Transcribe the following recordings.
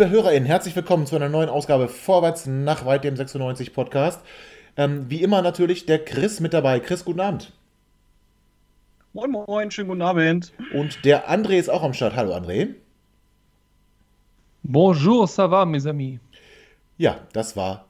Liebe HörerInnen, herzlich willkommen zu einer neuen Ausgabe Vorwärts nach weit dem 96 Podcast. Ähm, wie immer natürlich der Chris mit dabei. Chris, guten Abend. Moin, moin, schönen guten Abend. Und der André ist auch am Start. Hallo, André. Bonjour, ça va, mes amis. Ja, das war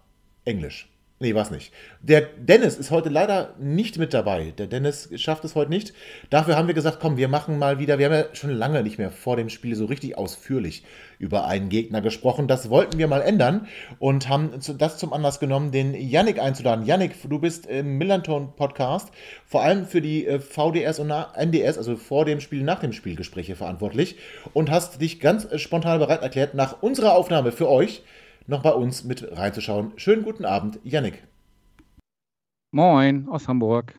Englisch. Nee, war's nicht. Der Dennis ist heute leider nicht mit dabei. Der Dennis schafft es heute nicht. Dafür haben wir gesagt, komm, wir machen mal wieder, wir haben ja schon lange nicht mehr vor dem Spiel so richtig ausführlich über einen Gegner gesprochen. Das wollten wir mal ändern und haben das zum Anlass genommen, den Yannick einzuladen. Yannick, du bist im Millanton Podcast, vor allem für die äh, VDS und NDS, also vor dem Spiel, nach dem Spiel Gespräche verantwortlich und hast dich ganz äh, spontan bereit erklärt, nach unserer Aufnahme für euch noch bei uns mit reinzuschauen. Schönen guten Abend, Yannick. Moin aus Hamburg.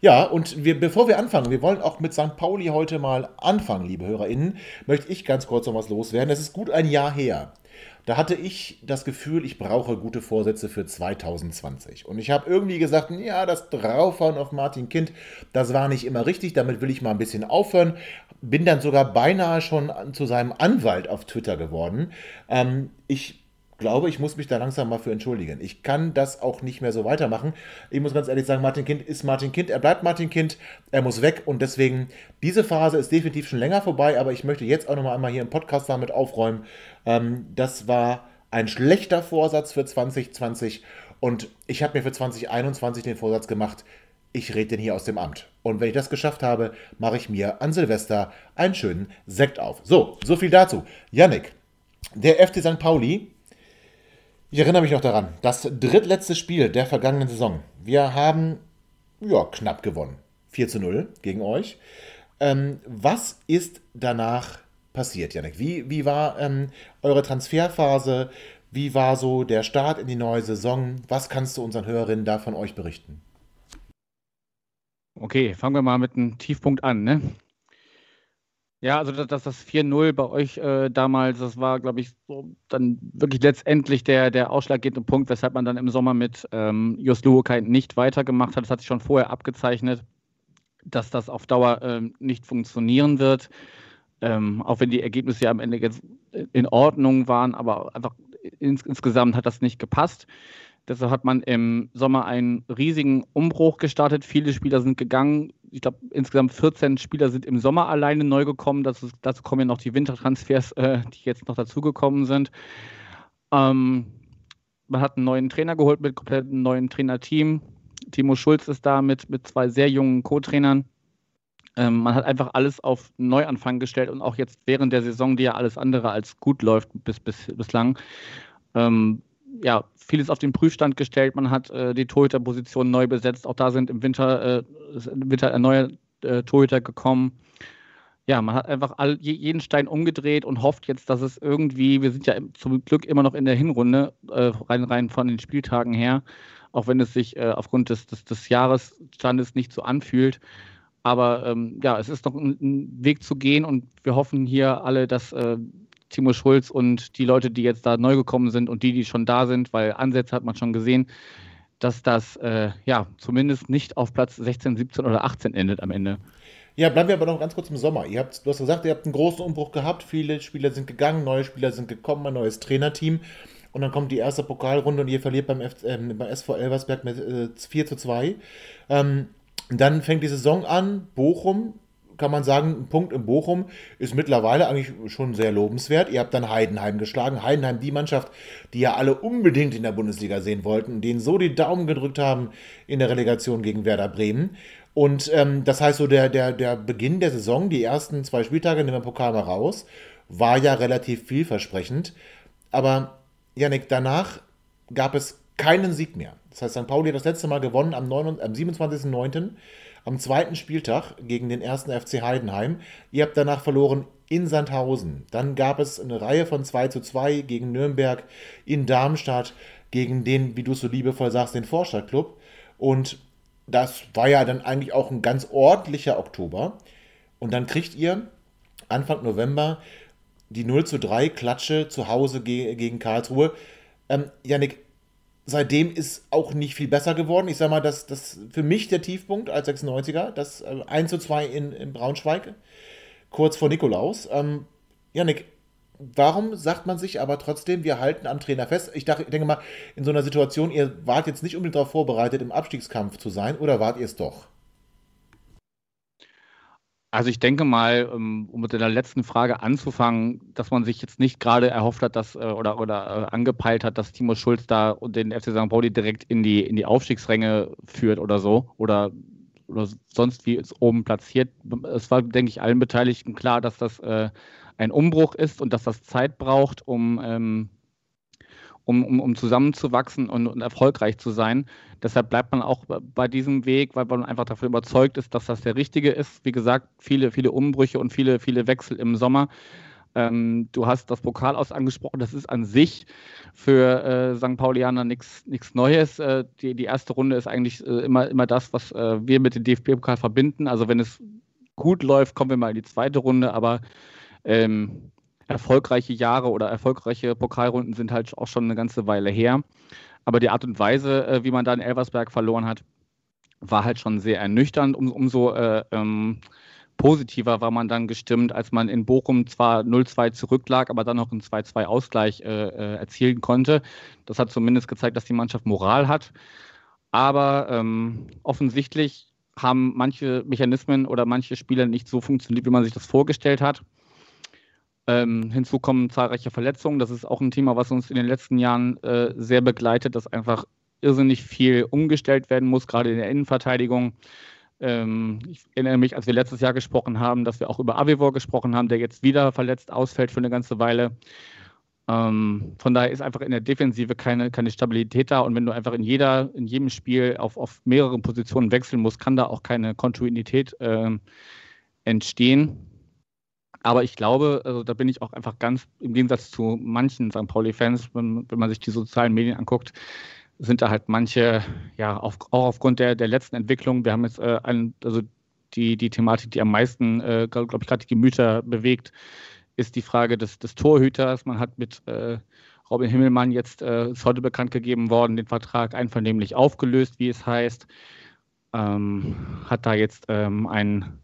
Ja, und wir, bevor wir anfangen, wir wollen auch mit St. Pauli heute mal anfangen, liebe HörerInnen, möchte ich ganz kurz noch was loswerden. Es ist gut ein Jahr her. Da hatte ich das Gefühl, ich brauche gute Vorsätze für 2020. Und ich habe irgendwie gesagt, ja, das Draufhauen auf Martin Kind, das war nicht immer richtig, damit will ich mal ein bisschen aufhören. Bin dann sogar beinahe schon zu seinem Anwalt auf Twitter geworden. Ähm, ich glaube, ich muss mich da langsam mal für entschuldigen. Ich kann das auch nicht mehr so weitermachen. Ich muss ganz ehrlich sagen, Martin Kind ist Martin Kind, er bleibt Martin Kind, er muss weg und deswegen, diese Phase ist definitiv schon länger vorbei, aber ich möchte jetzt auch noch mal einmal hier im Podcast damit aufräumen. Ähm, das war ein schlechter Vorsatz für 2020 und ich habe mir für 2021 den Vorsatz gemacht, ich rede den hier aus dem Amt. Und wenn ich das geschafft habe, mache ich mir an Silvester einen schönen Sekt auf. So, so viel dazu. Yannick, der FC St. Pauli ich erinnere mich noch daran, das drittletzte Spiel der vergangenen Saison. Wir haben ja, knapp gewonnen. 4 zu 0 gegen euch. Ähm, was ist danach passiert, Janik? Wie, wie war ähm, eure Transferphase? Wie war so der Start in die neue Saison? Was kannst du unseren Hörerinnen da von euch berichten? Okay, fangen wir mal mit einem Tiefpunkt an. Ne? Ja, also dass das 4-0 bei euch äh, damals, das war, glaube ich, so dann wirklich letztendlich der, der ausschlaggebende Punkt, weshalb man dann im Sommer mit ähm, Jos Luokai nicht weitergemacht hat. Das hat sich schon vorher abgezeichnet, dass das auf Dauer ähm, nicht funktionieren wird. Ähm, auch wenn die Ergebnisse ja am Ende jetzt in Ordnung waren, aber einfach ins, insgesamt hat das nicht gepasst. Deshalb hat man im Sommer einen riesigen Umbruch gestartet. Viele Spieler sind gegangen. Ich glaube, insgesamt 14 Spieler sind im Sommer alleine neu gekommen. Dazu, dazu kommen ja noch die Wintertransfers, äh, die jetzt noch dazugekommen sind. Ähm, man hat einen neuen Trainer geholt mit komplett einem neuen Trainerteam. Timo Schulz ist da mit, mit zwei sehr jungen Co-Trainern. Ähm, man hat einfach alles auf Neuanfang gestellt und auch jetzt während der Saison, die ja alles andere als gut läuft bis, bis bislang, ähm, ja, vieles auf den Prüfstand gestellt. Man hat äh, die Torhüterposition neu besetzt. Auch da sind im Winter, äh, Winter neue äh, Torhüter gekommen. Ja, man hat einfach all, jeden Stein umgedreht und hofft jetzt, dass es irgendwie, wir sind ja zum Glück immer noch in der Hinrunde, äh, rein, rein von den Spieltagen her, auch wenn es sich äh, aufgrund des, des, des Jahresstandes nicht so anfühlt. Aber ähm, ja, es ist noch ein, ein, Weg zu gehen und wir hoffen hier alle, dass äh, Timo Schulz und die Leute, die jetzt da neu gekommen sind und die, die schon da sind, weil Ansätze hat man schon gesehen, dass das äh, ja zumindest nicht auf Platz 16, 17 oder 18 endet am Ende. Ja, bleiben wir aber noch ganz kurz im Sommer. Ihr habt, du hast gesagt, ihr habt einen großen Umbruch gehabt. Viele Spieler sind gegangen, neue Spieler sind gekommen, ein neues Trainerteam. Und dann kommt die erste Pokalrunde und ihr verliert beim, F äh, beim SV Elversberg mit äh, 4 zu 2. Ähm, dann fängt die Saison an. Bochum kann man sagen, ein Punkt in Bochum ist mittlerweile eigentlich schon sehr lobenswert. Ihr habt dann Heidenheim geschlagen. Heidenheim, die Mannschaft, die ja alle unbedingt in der Bundesliga sehen wollten denen so die Daumen gedrückt haben in der Relegation gegen Werder Bremen. Und ähm, das heißt, so der, der, der Beginn der Saison, die ersten zwei Spieltage, nehmen wir Pokal mal raus, war ja relativ vielversprechend. Aber, Janik, danach gab es keinen Sieg mehr. Das heißt, St. Pauli hat das letzte Mal gewonnen am, am 27.09 am zweiten Spieltag gegen den ersten FC Heidenheim. Ihr habt danach verloren in Sandhausen. Dann gab es eine Reihe von 2 zu 2 gegen Nürnberg, in Darmstadt, gegen den, wie du so liebevoll sagst, den Vorstadtclub. Und das war ja dann eigentlich auch ein ganz ordentlicher Oktober. Und dann kriegt ihr Anfang November die 0 zu 3 Klatsche zu Hause ge gegen Karlsruhe. Ähm, Janik, seitdem ist auch nicht viel besser geworden. Ich sag mal, das, das für mich der Tiefpunkt als 96er, das äh, 1 zu 2 in, in Braunschweig, kurz vor Nikolaus. Ähm, Janik, warum sagt man sich aber trotzdem, wir halten am Trainer fest? Ich, dachte, ich denke mal, in so einer Situation, ihr wart jetzt nicht unbedingt darauf vorbereitet, im Abstiegskampf zu sein, oder wart ihr es doch? Also ich denke mal, ähm, um mit der letzten Frage anzufangen, dass man sich jetzt nicht gerade erhofft hat, dass äh, oder, oder äh, angepeilt hat, dass Timo Schulz da und den FC St. Pauli direkt in die, in die Aufstiegsränge führt oder so oder, oder sonst wie es oben platziert. Es war, denke ich, allen Beteiligten klar, dass das äh, ein Umbruch ist und dass das Zeit braucht, um ähm, um, um, um zusammenzuwachsen und, und, erfolgreich zu sein. Deshalb bleibt man auch bei diesem Weg, weil man einfach davon überzeugt ist, dass das der richtige ist. Wie gesagt, viele, viele Umbrüche und viele, viele Wechsel im Sommer. Ähm, du hast das Pokal aus angesprochen. Das ist an sich für äh, St. Paulianer nichts Neues. Äh, die, die erste Runde ist eigentlich äh, immer, immer das, was äh, wir mit dem DFB-Pokal verbinden. Also wenn es gut läuft, kommen wir mal in die zweite Runde. Aber ähm, erfolgreiche Jahre oder erfolgreiche Pokalrunden sind halt auch schon eine ganze Weile her. Aber die Art und Weise, äh, wie man da in Elversberg verloren hat, war halt schon sehr ernüchternd. Um, umso äh, ähm, positiver war man dann gestimmt, als man in Bochum zwar 0-2 zurücklag, aber dann noch einen 2-2-Ausgleich äh, äh, erzielen konnte. Das hat zumindest gezeigt, dass die Mannschaft Moral hat. Aber ähm, offensichtlich haben manche Mechanismen oder manche Spieler nicht so funktioniert, wie man sich das vorgestellt hat. Ähm, hinzu kommen zahlreiche Verletzungen. Das ist auch ein Thema, was uns in den letzten Jahren äh, sehr begleitet, dass einfach irrsinnig viel umgestellt werden muss, gerade in der Innenverteidigung. Ähm, ich erinnere mich, als wir letztes Jahr gesprochen haben, dass wir auch über Avivor gesprochen haben, der jetzt wieder verletzt ausfällt für eine ganze Weile. Ähm, von daher ist einfach in der Defensive keine, keine Stabilität da und wenn du einfach in jeder, in jedem Spiel auf, auf mehreren Positionen wechseln musst, kann da auch keine Kontinuität äh, entstehen. Aber ich glaube, also da bin ich auch einfach ganz im Gegensatz zu manchen St. Pauli-Fans, wenn, wenn, man sich die sozialen Medien anguckt, sind da halt manche, ja, auf, auch aufgrund der, der letzten Entwicklung, wir haben jetzt äh, ein, also die, die Thematik, die am meisten, äh, glaube ich, gerade die Gemüter bewegt, ist die Frage des, des Torhüters. Man hat mit äh, Robin Himmelmann jetzt, äh, ist heute bekannt gegeben worden, den Vertrag einvernehmlich aufgelöst, wie es heißt. Ähm, hat da jetzt ähm, ein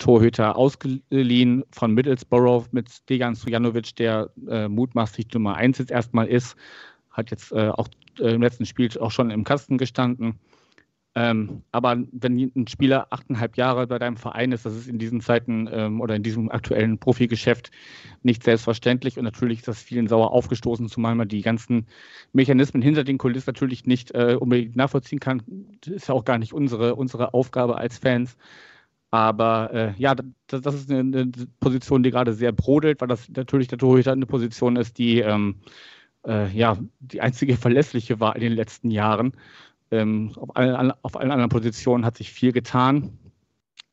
Torhüter ausgeliehen von Middlesbrough mit Dejan Stojanovic, der äh, mutmaßlich Nummer 1 jetzt erstmal ist. Hat jetzt äh, auch äh, im letzten Spiel auch schon im Kasten gestanden. Ähm, aber wenn ein Spieler achteinhalb Jahre bei deinem Verein ist, das ist in diesen Zeiten ähm, oder in diesem aktuellen Profigeschäft nicht selbstverständlich und natürlich ist das vielen sauer aufgestoßen, zumal man die ganzen Mechanismen hinter den Kulissen natürlich nicht äh, unbedingt nachvollziehen kann. Das ist ja auch gar nicht unsere, unsere Aufgabe als Fans. Aber äh, ja, das, das, ist eine, eine, Position, die gerade sehr brodelt, weil das natürlich der Torhüter eine Position ist, die ähm, äh, ja die einzige verlässliche war in den letzten Jahren. Ähm, auf, allen, auf, allen, anderen Positionen hat sich viel getan.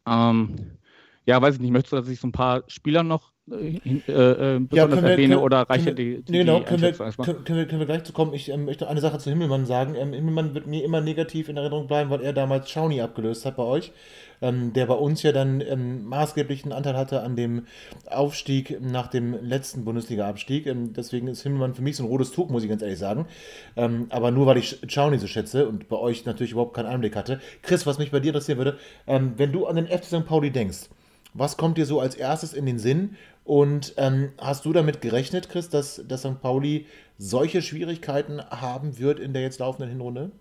Ähm, ja, weiß ich nicht, möchtest du, dass ich so ein paar Spieler noch äh, äh, besonders ja, wir, erwähne können, oder reiche die, die, Genau, die können, wir, können, wir, können wir gleich zu kommen. Ich ähm, möchte eine Sache zu Himmelmann sagen. Ähm, Himmelmann wird mir immer negativ in Erinnerung bleiben, weil er damals Schauni abgelöst hat bei euch ähm, der bei uns ja dann ähm, maßgeblichen Anteil hatte an dem Aufstieg nach dem letzten Bundesliga-Abstieg. Ähm, deswegen ist Himmelmann für mich so ein rotes Tuch, muss ich ganz ehrlich sagen. Ähm, aber nur weil ich Schauni so schätze und bei euch natürlich überhaupt keinen Einblick hatte. Chris, was mich bei dir interessieren würde, ähm, wenn du an den FC St. Pauli denkst, was kommt dir so als erstes in den Sinn? Und ähm, hast du damit gerechnet, Chris, dass, dass St. Pauli solche Schwierigkeiten haben wird in der jetzt laufenden Hinrunde?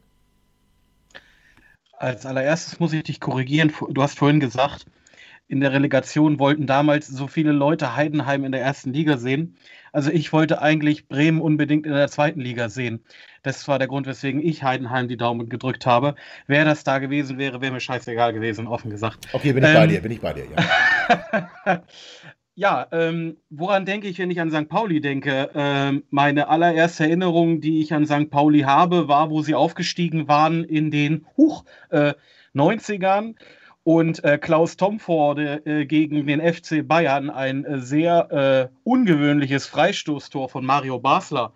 Als allererstes muss ich dich korrigieren. Du hast vorhin gesagt, in der Relegation wollten damals so viele Leute Heidenheim in der ersten Liga sehen. Also ich wollte eigentlich Bremen unbedingt in der zweiten Liga sehen. Das war der Grund, weswegen ich Heidenheim die Daumen gedrückt habe. Wer das da gewesen wäre, wäre mir scheißegal gewesen, offen gesagt. Okay, bin ich ähm, bei dir, bin ich bei dir, ja. Ja, ähm, woran denke ich, wenn ich an St. Pauli denke? Ähm, meine allererste Erinnerung, die ich an St. Pauli habe, war, wo sie aufgestiegen waren in den Huch, äh, 90ern und äh, Klaus Tomforde äh, gegen den FC Bayern ein äh, sehr äh, ungewöhnliches Freistoßtor von Mario Basler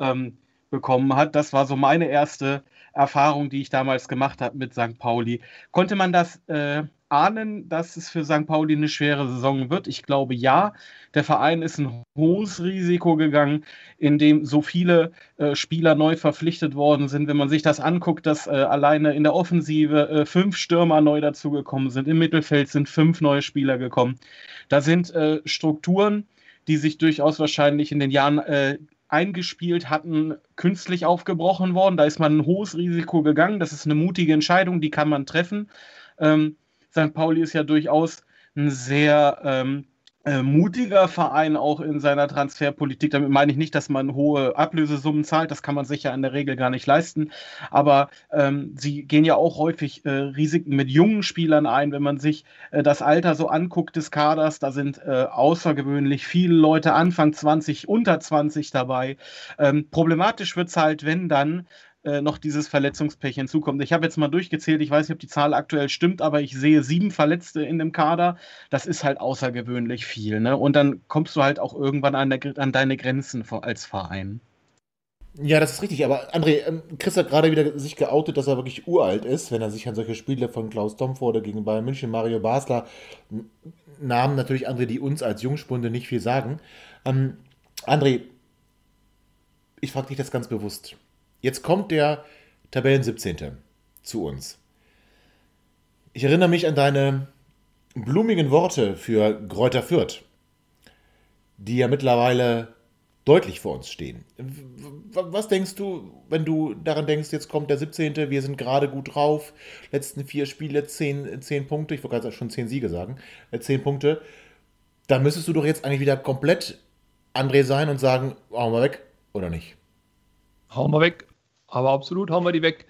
ähm, bekommen hat. Das war so meine erste Erfahrung, die ich damals gemacht habe mit St. Pauli. Konnte man das äh, ahnen, dass es für St. Pauli eine schwere Saison wird? Ich glaube ja. Der Verein ist ein hohes Risiko gegangen, in dem so viele äh, Spieler neu verpflichtet worden sind. Wenn man sich das anguckt, dass äh, alleine in der Offensive äh, fünf Stürmer neu dazugekommen sind, im Mittelfeld sind fünf neue Spieler gekommen. Da sind äh, Strukturen, die sich durchaus wahrscheinlich in den Jahren äh, eingespielt hatten, künstlich aufgebrochen worden. Da ist man ein hohes Risiko gegangen. Das ist eine mutige Entscheidung, die kann man treffen. Ähm, St. Pauli ist ja durchaus ein sehr ähm, äh, mutiger Verein auch in seiner Transferpolitik. Damit meine ich nicht, dass man hohe Ablösesummen zahlt, das kann man sich ja in der Regel gar nicht leisten. Aber ähm, sie gehen ja auch häufig äh, Risiken mit jungen Spielern ein. Wenn man sich äh, das Alter so anguckt des Kaders, da sind äh, außergewöhnlich viele Leute Anfang 20, unter 20 dabei. Ähm, problematisch wird es halt, wenn dann äh, noch dieses Verletzungspech hinzukommt. Ich habe jetzt mal durchgezählt, ich weiß nicht, ob die Zahl aktuell stimmt, aber ich sehe sieben Verletzte in dem Kader. Das ist halt außergewöhnlich viel. Ne? Und dann kommst du halt auch irgendwann an, der, an deine Grenzen als Verein. Ja, das ist richtig, aber André, ähm, Chris hat gerade wieder sich geoutet, dass er wirklich uralt ist, wenn er sich an solche Spiele von Klaus Domforde gegen Bayern München, Mario Basler, Namen natürlich André, die uns als Jungspunde nicht viel sagen. Ähm, André, ich frage dich das ganz bewusst. Jetzt kommt der Tabellen 17. zu uns. Ich erinnere mich an deine blumigen Worte für Gräuter Fürth, die ja mittlerweile deutlich vor uns stehen. Was denkst du, wenn du daran denkst, jetzt kommt der 17., wir sind gerade gut drauf, letzten vier Spiele, 10, 10 Punkte, ich wollte gerade schon 10 Siege sagen, 10 äh, Punkte, da müsstest du doch jetzt eigentlich wieder komplett André sein und sagen, hauen wir weg oder nicht? Hauen wir weg, aber absolut hauen wir die weg.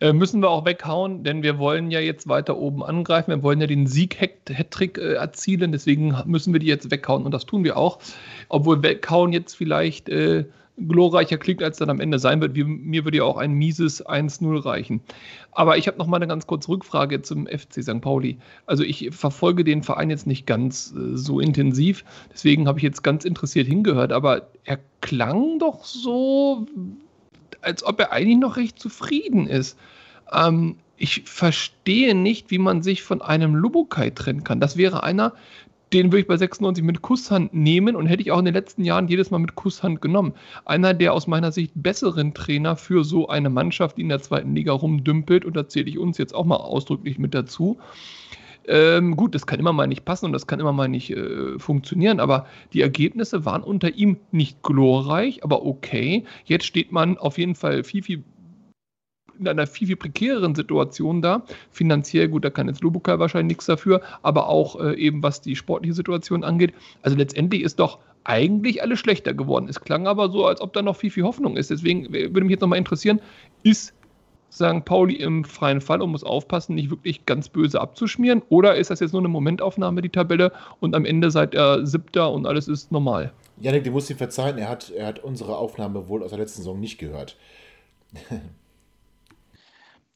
Äh, müssen wir auch weghauen, denn wir wollen ja jetzt weiter oben angreifen. Wir wollen ja den Sieg-Hattrick äh, erzielen. Deswegen müssen wir die jetzt weghauen und das tun wir auch. Obwohl weghauen jetzt vielleicht äh, glorreicher klingt, als dann am Ende sein wird. Wie, mir würde ja auch ein mieses 1-0 reichen. Aber ich habe noch mal eine ganz kurze Rückfrage zum FC St. Pauli. Also ich verfolge den Verein jetzt nicht ganz äh, so intensiv. Deswegen habe ich jetzt ganz interessiert hingehört. Aber er klang doch so als ob er eigentlich noch recht zufrieden ist. Ähm, ich verstehe nicht, wie man sich von einem Lubukai trennen kann. Das wäre einer, den würde ich bei 96 mit Kusshand nehmen und hätte ich auch in den letzten Jahren jedes Mal mit Kusshand genommen. Einer der aus meiner Sicht besseren Trainer für so eine Mannschaft, die in der zweiten Liga rumdümpelt, und da zähle ich uns jetzt auch mal ausdrücklich mit dazu. Ähm, gut, das kann immer mal nicht passen und das kann immer mal nicht äh, funktionieren, aber die Ergebnisse waren unter ihm nicht glorreich, aber okay. Jetzt steht man auf jeden Fall viel, viel in einer viel, viel prekäreren Situation da. Finanziell, gut, da kann jetzt Lubuka wahrscheinlich nichts dafür, aber auch äh, eben was die sportliche Situation angeht. Also letztendlich ist doch eigentlich alles schlechter geworden. Es klang aber so, als ob da noch viel, viel Hoffnung ist. Deswegen würde mich jetzt nochmal interessieren, ist St. Pauli im freien Fall und muss aufpassen, nicht wirklich ganz böse abzuschmieren? Oder ist das jetzt nur eine Momentaufnahme, die Tabelle, und am Ende seid ihr Siebter und alles ist normal? Janik, du musst ihm verzeihen, er hat, er hat unsere Aufnahme wohl aus der letzten Saison nicht gehört.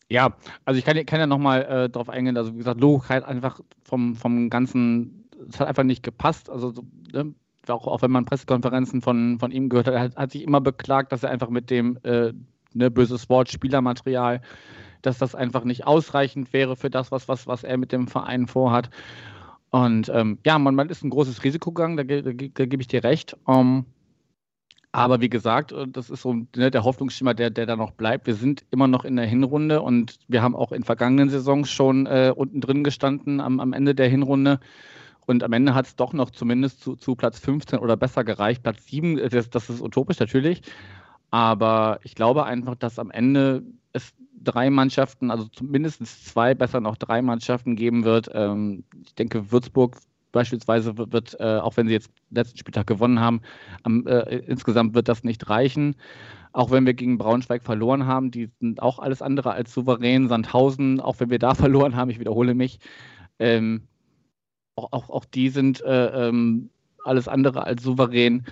ja, also ich kann, kann ja nochmal äh, darauf eingehen, also wie gesagt, Logik halt einfach vom, vom ganzen, es hat einfach nicht gepasst, also ne? auch, auch wenn man Pressekonferenzen von, von ihm gehört hat, er hat, hat sich immer beklagt, dass er einfach mit dem äh, ne, böses Wort, Spielermaterial, dass das einfach nicht ausreichend wäre für das, was, was, was er mit dem Verein vorhat. Und ähm, ja, man, man ist ein großes Risiko gegangen, da, da, da gebe ich dir recht. Um, ähm, aber wie gesagt, äh, das ist so ne, der Hoffnungsschimmer, der, der da noch bleibt. Wir sind immer noch in der Hinrunde und wir haben auch in vergangenen Saisons schon äh, unten drin gestanden am, am Ende der Hinrunde. Und am Ende hat es doch noch zumindest zu, zu Platz 15 oder besser gereicht. Platz 7, äh, das, das ist utopisch natürlich. Aber ich glaube einfach, dass am Ende es drei Mannschaften, also mindestens zwei, besser noch drei Mannschaften geben wird. Ähm, ich denke, Würzburg beispielsweise wird, wird äh, auch wenn sie jetzt letzten Spieltag gewonnen haben, am, äh, insgesamt wird das nicht reichen. Auch wenn wir gegen Braunschweig verloren haben, die sind auch alles andere als souverän. Sandhausen, auch wenn wir da verloren haben, ich wiederhole mich, ähm, auch, auch, auch, die sind äh, ähm, alles andere als souverän.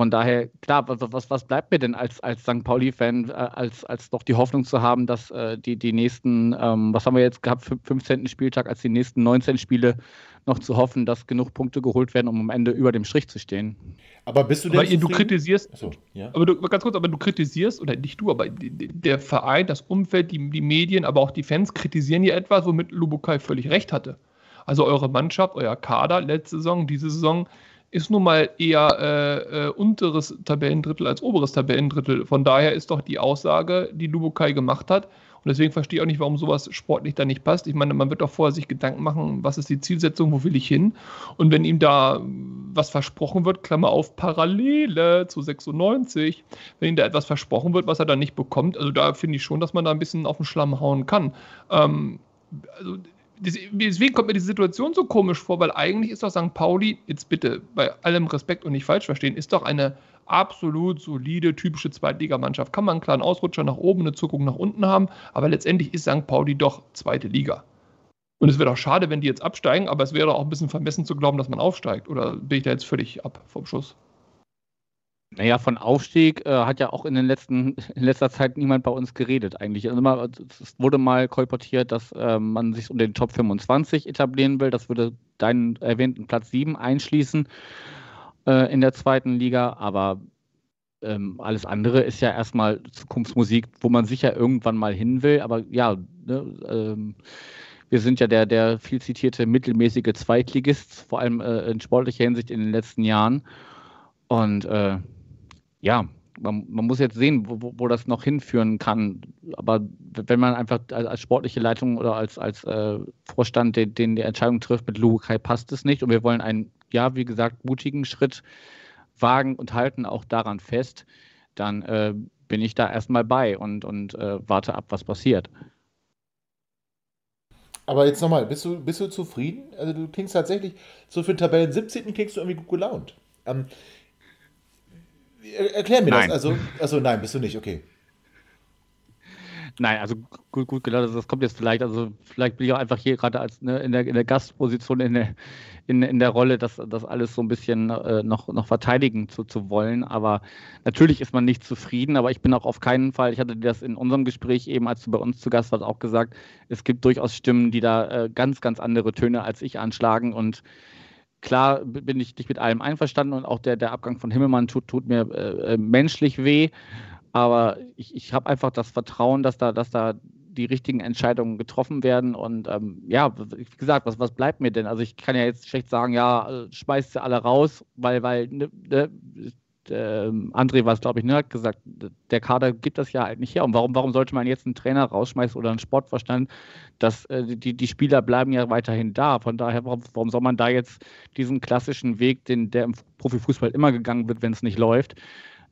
Von daher, klar, was, was, was bleibt mir denn als, als St. Pauli-Fan, äh, als, als doch die Hoffnung zu haben, dass äh, die, die nächsten, ähm, was haben wir jetzt gehabt, 15. Spieltag, als die nächsten 19 Spiele noch zu hoffen, dass genug Punkte geholt werden, um am Ende über dem Strich zu stehen. Aber bist du denn. Aber du kritisierst. So, ja. Aber du, ganz kurz, aber du kritisierst, oder nicht du, aber der Verein, das Umfeld, die, die Medien, aber auch die Fans kritisieren ja etwas, womit Lubukai völlig recht hatte. Also eure Mannschaft, euer Kader letzte Saison, diese Saison ist nun mal eher äh, äh, unteres Tabellendrittel als oberes Tabellendrittel. Von daher ist doch die Aussage, die Lubukai gemacht hat, und deswegen verstehe ich auch nicht, warum sowas sportlich da nicht passt. Ich meine, man wird doch vorher sich Gedanken machen, was ist die Zielsetzung, wo will ich hin? Und wenn ihm da was versprochen wird, Klammer auf, Parallele zu 96, wenn ihm da etwas versprochen wird, was er dann nicht bekommt, also da finde ich schon, dass man da ein bisschen auf den Schlamm hauen kann. Ähm, also deswegen kommt mir die Situation so komisch vor, weil eigentlich ist doch St. Pauli, jetzt bitte bei allem Respekt und nicht falsch verstehen, ist doch eine absolut solide, typische Zweitligamannschaft. Kann man einen kleinen Ausrutscher nach oben, eine Zuckung nach unten haben, aber letztendlich ist St. Pauli doch zweite Liga. Und es wäre doch schade, wenn die jetzt absteigen, aber es wäre auch ein bisschen vermessen zu glauben, dass man aufsteigt. Oder bin ich da jetzt völlig ab vom Schuss? Naja, von Aufstieg äh, hat ja auch in, den letzten, in letzter Zeit niemand bei uns geredet eigentlich. Also mal, es wurde mal kolportiert, dass äh, man sich unter den Top 25 etablieren will. Das würde deinen erwähnten Platz 7 einschließen äh, in der zweiten Liga. Aber ähm, alles andere ist ja erstmal Zukunftsmusik, wo man sicher irgendwann mal hin will. Aber ja, ne, ähm, wir sind ja der, der viel zitierte mittelmäßige Zweitligist, vor allem äh, in sportlicher Hinsicht in den letzten Jahren. Und äh, ja, man, man, muss jetzt sehen, wo, wo, das noch hinführen kann. Aber wenn man einfach als, als sportliche Leitung oder als, als äh, Vorstand den, den, die Entscheidung trifft, mit Lukai passt es nicht und wir wollen einen, ja, wie gesagt, mutigen Schritt wagen und halten auch daran fest, dann äh, bin ich da erstmal bei und, und äh, warte ab, was passiert. Aber jetzt nochmal, bist du, bist du zufrieden? Also du klingst tatsächlich, so für den Tabellen 17. klingst du irgendwie gut gelaunt. Ähm, Erklär mir nein. das. Also, also nein, bist du nicht, okay. Nein, also gut, gut gelernt, das kommt jetzt vielleicht, also vielleicht bin ich auch einfach hier gerade als ne, in, der, in der Gastposition in der, in, in der Rolle, das, das alles so ein bisschen äh, noch, noch verteidigen zu, zu wollen. Aber natürlich ist man nicht zufrieden, aber ich bin auch auf keinen Fall, ich hatte das in unserem Gespräch eben, als du bei uns zu Gast warst, auch gesagt, es gibt durchaus Stimmen, die da äh, ganz, ganz andere Töne als ich anschlagen und Klar bin ich nicht mit allem einverstanden und auch der, der Abgang von Himmelmann tut, tut mir äh, äh menschlich weh. Aber ich, ich habe einfach das Vertrauen, dass da, dass da die richtigen Entscheidungen getroffen werden. Und ähm, ja, wie gesagt, was, was bleibt mir denn? Also ich kann ja jetzt schlecht sagen, ja, äh, schmeißt sie alle raus, weil, weil ne, ne, äh, André war es, glaube ich, ne, hat gesagt, der Kader gibt das ja halt nicht her. Und warum, warum sollte man jetzt einen Trainer rausschmeißen oder einen Sportverstand? Das, äh, die, die Spieler bleiben ja weiterhin da. Von daher, warum, warum soll man da jetzt diesen klassischen Weg, den der im Profifußball immer gegangen wird, wenn es nicht läuft,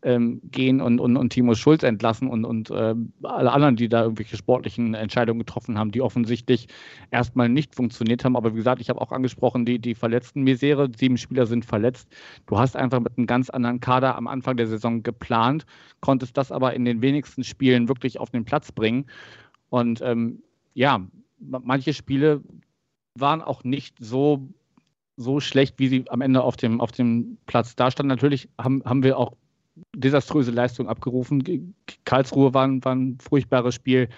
ähm, gehen und, und, und Timo Schulz entlassen und, und äh, alle anderen, die da irgendwelche sportlichen Entscheidungen getroffen haben, die offensichtlich erstmal nicht funktioniert haben. Aber wie gesagt, ich habe auch angesprochen, die, die verletzten Misere, sieben Spieler sind verletzt. Du hast einfach mit einem ganz anderen Kader am Anfang der Saison geplant, konntest das aber in den wenigsten Spielen wirklich auf den Platz bringen. Und ähm, ja, manche Spiele waren auch nicht so so schlecht, wie sie am Ende auf dem, auf dem Platz dastanden. Natürlich haben, haben wir auch desaströse Leistung abgerufen. Karlsruhe war, war ein furchtbares Spiel.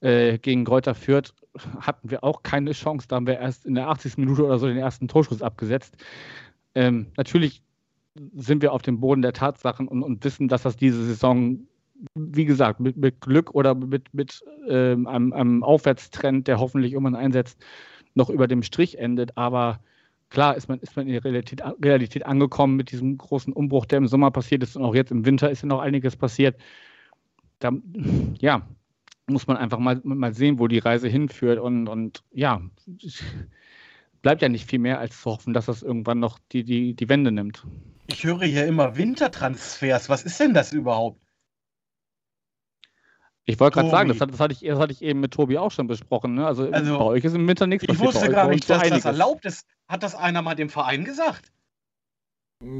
Äh, gegen Kräuter Fürth hatten wir auch keine Chance. Da haben wir erst in der 80. Minute oder so den ersten Torschuss abgesetzt. Ähm, natürlich sind wir auf dem Boden der Tatsachen und, und, wissen, dass das diese Saison, wie gesagt, mit, mit Glück oder mit, mit ähm, einem, einem, Aufwärtstrend, der hoffentlich irgendwann einsetzt, noch über dem Strich endet. Aber klar ist man, ist man in der Realität, Realität angekommen mit diesem großen Umbruch, der im Sommer passiert ist und auch jetzt im Winter ist ja noch einiges passiert. Da, ja, muss man einfach mal, mal sehen, wo die Reise hinführt und, und ja, bleibt ja nicht viel mehr als zu hoffen, dass das irgendwann noch die, die, die Wende nimmt. Ich höre hier immer Wintertransfers. Was ist denn das überhaupt? Ich wollte gerade sagen, das, das, hatte ich, das hatte ich eben mit Tobi auch schon besprochen. Ne? Also, also, bei euch ist im Winter nichts Ich wusste gar nicht, dass das erlaubt ist. Hat das einer mal dem Verein gesagt?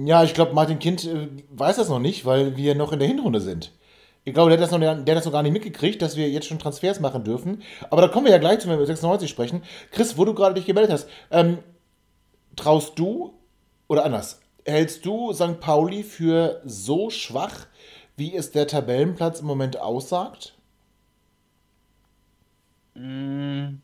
Ja, ich glaube, Martin Kind äh, weiß das noch nicht, weil wir noch in der Hinrunde sind. Ich glaube, der hat, das noch, der hat das noch gar nicht mitgekriegt, dass wir jetzt schon Transfers machen dürfen. Aber da kommen wir ja gleich zu, wenn wir über 96 sprechen. Chris, wo du gerade dich gemeldet hast, ähm, traust du, oder anders, hältst du St. Pauli für so schwach, wie es der Tabellenplatz im Moment aussagt? Mm.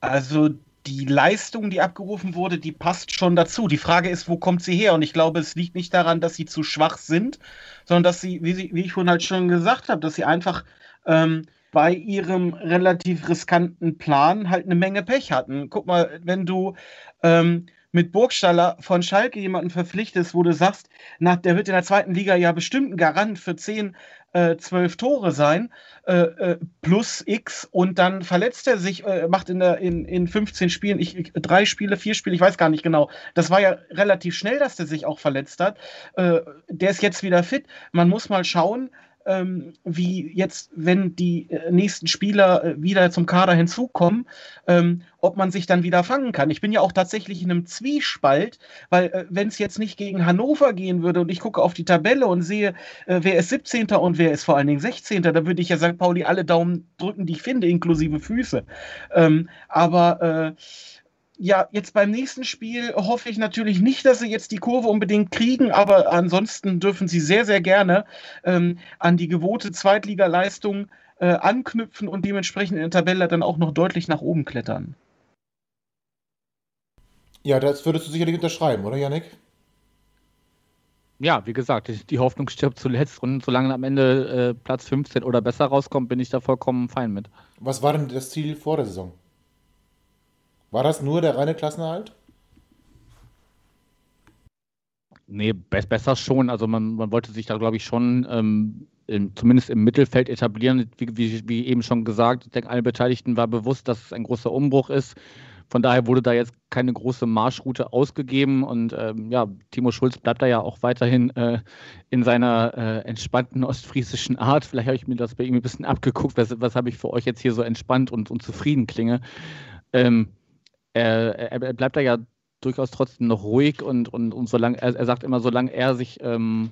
Also die Leistung, die abgerufen wurde, die passt schon dazu. Die Frage ist, wo kommt sie her? Und ich glaube, es liegt nicht daran, dass sie zu schwach sind, sondern dass sie, wie, sie, wie ich vorhin halt schon gesagt habe, dass sie einfach ähm, bei ihrem relativ riskanten Plan halt eine Menge Pech hatten. Guck mal, wenn du ähm, mit Burgstaller von Schalke jemanden verpflichtest, wo du sagst, na, der wird in der zweiten Liga ja bestimmt ein Garant für 10, äh, 12 Tore sein, äh, äh, plus X und dann verletzt er sich, äh, macht in, der, in, in 15 Spielen, ich, ich, drei Spiele, vier Spiele, ich weiß gar nicht genau. Das war ja relativ schnell, dass der sich auch verletzt hat. Äh, der ist jetzt wieder fit. Man muss mal schauen, ähm, wie jetzt, wenn die äh, nächsten Spieler äh, wieder zum Kader hinzukommen, ähm, ob man sich dann wieder fangen kann. Ich bin ja auch tatsächlich in einem Zwiespalt, weil äh, wenn es jetzt nicht gegen Hannover gehen würde und ich gucke auf die Tabelle und sehe, äh, wer ist 17. und wer ist vor allen Dingen 16. Da würde ich ja St. Pauli alle Daumen drücken, die ich finde, inklusive Füße. Ähm, aber äh, ja, jetzt beim nächsten Spiel hoffe ich natürlich nicht, dass sie jetzt die Kurve unbedingt kriegen, aber ansonsten dürfen sie sehr, sehr gerne ähm, an die gewohnte Zweitligaleistung äh, anknüpfen und dementsprechend in der Tabelle dann auch noch deutlich nach oben klettern. Ja, das würdest du sicherlich unterschreiben, oder Yannick? Ja, wie gesagt, die Hoffnung stirbt zuletzt und solange am Ende äh, Platz 15 oder besser rauskommt, bin ich da vollkommen fein mit. Was war denn das Ziel vor der Saison? War das nur der reine Klassenerhalt? Nee, be besser schon. Also man, man wollte sich da, glaube ich, schon ähm, im, zumindest im Mittelfeld etablieren. Wie, wie, wie, eben schon gesagt, ich denke, allen Beteiligten war bewusst, dass es ein großer Umbruch ist. Von daher wurde da jetzt keine große Marschroute ausgegeben und ähm, ja, Timo Schulz bleibt da ja auch weiterhin äh, in seiner äh, entspannten ostfriesischen Art. Vielleicht habe ich mir das bei ihm ein bisschen abgeguckt, was, was habe ich für euch jetzt hier so entspannt und, und zufrieden klinge. Ähm, er, er, bleibt da ja durchaus trotzdem noch ruhig und, und, und solange er, er sagt immer, solange er sich, ähm,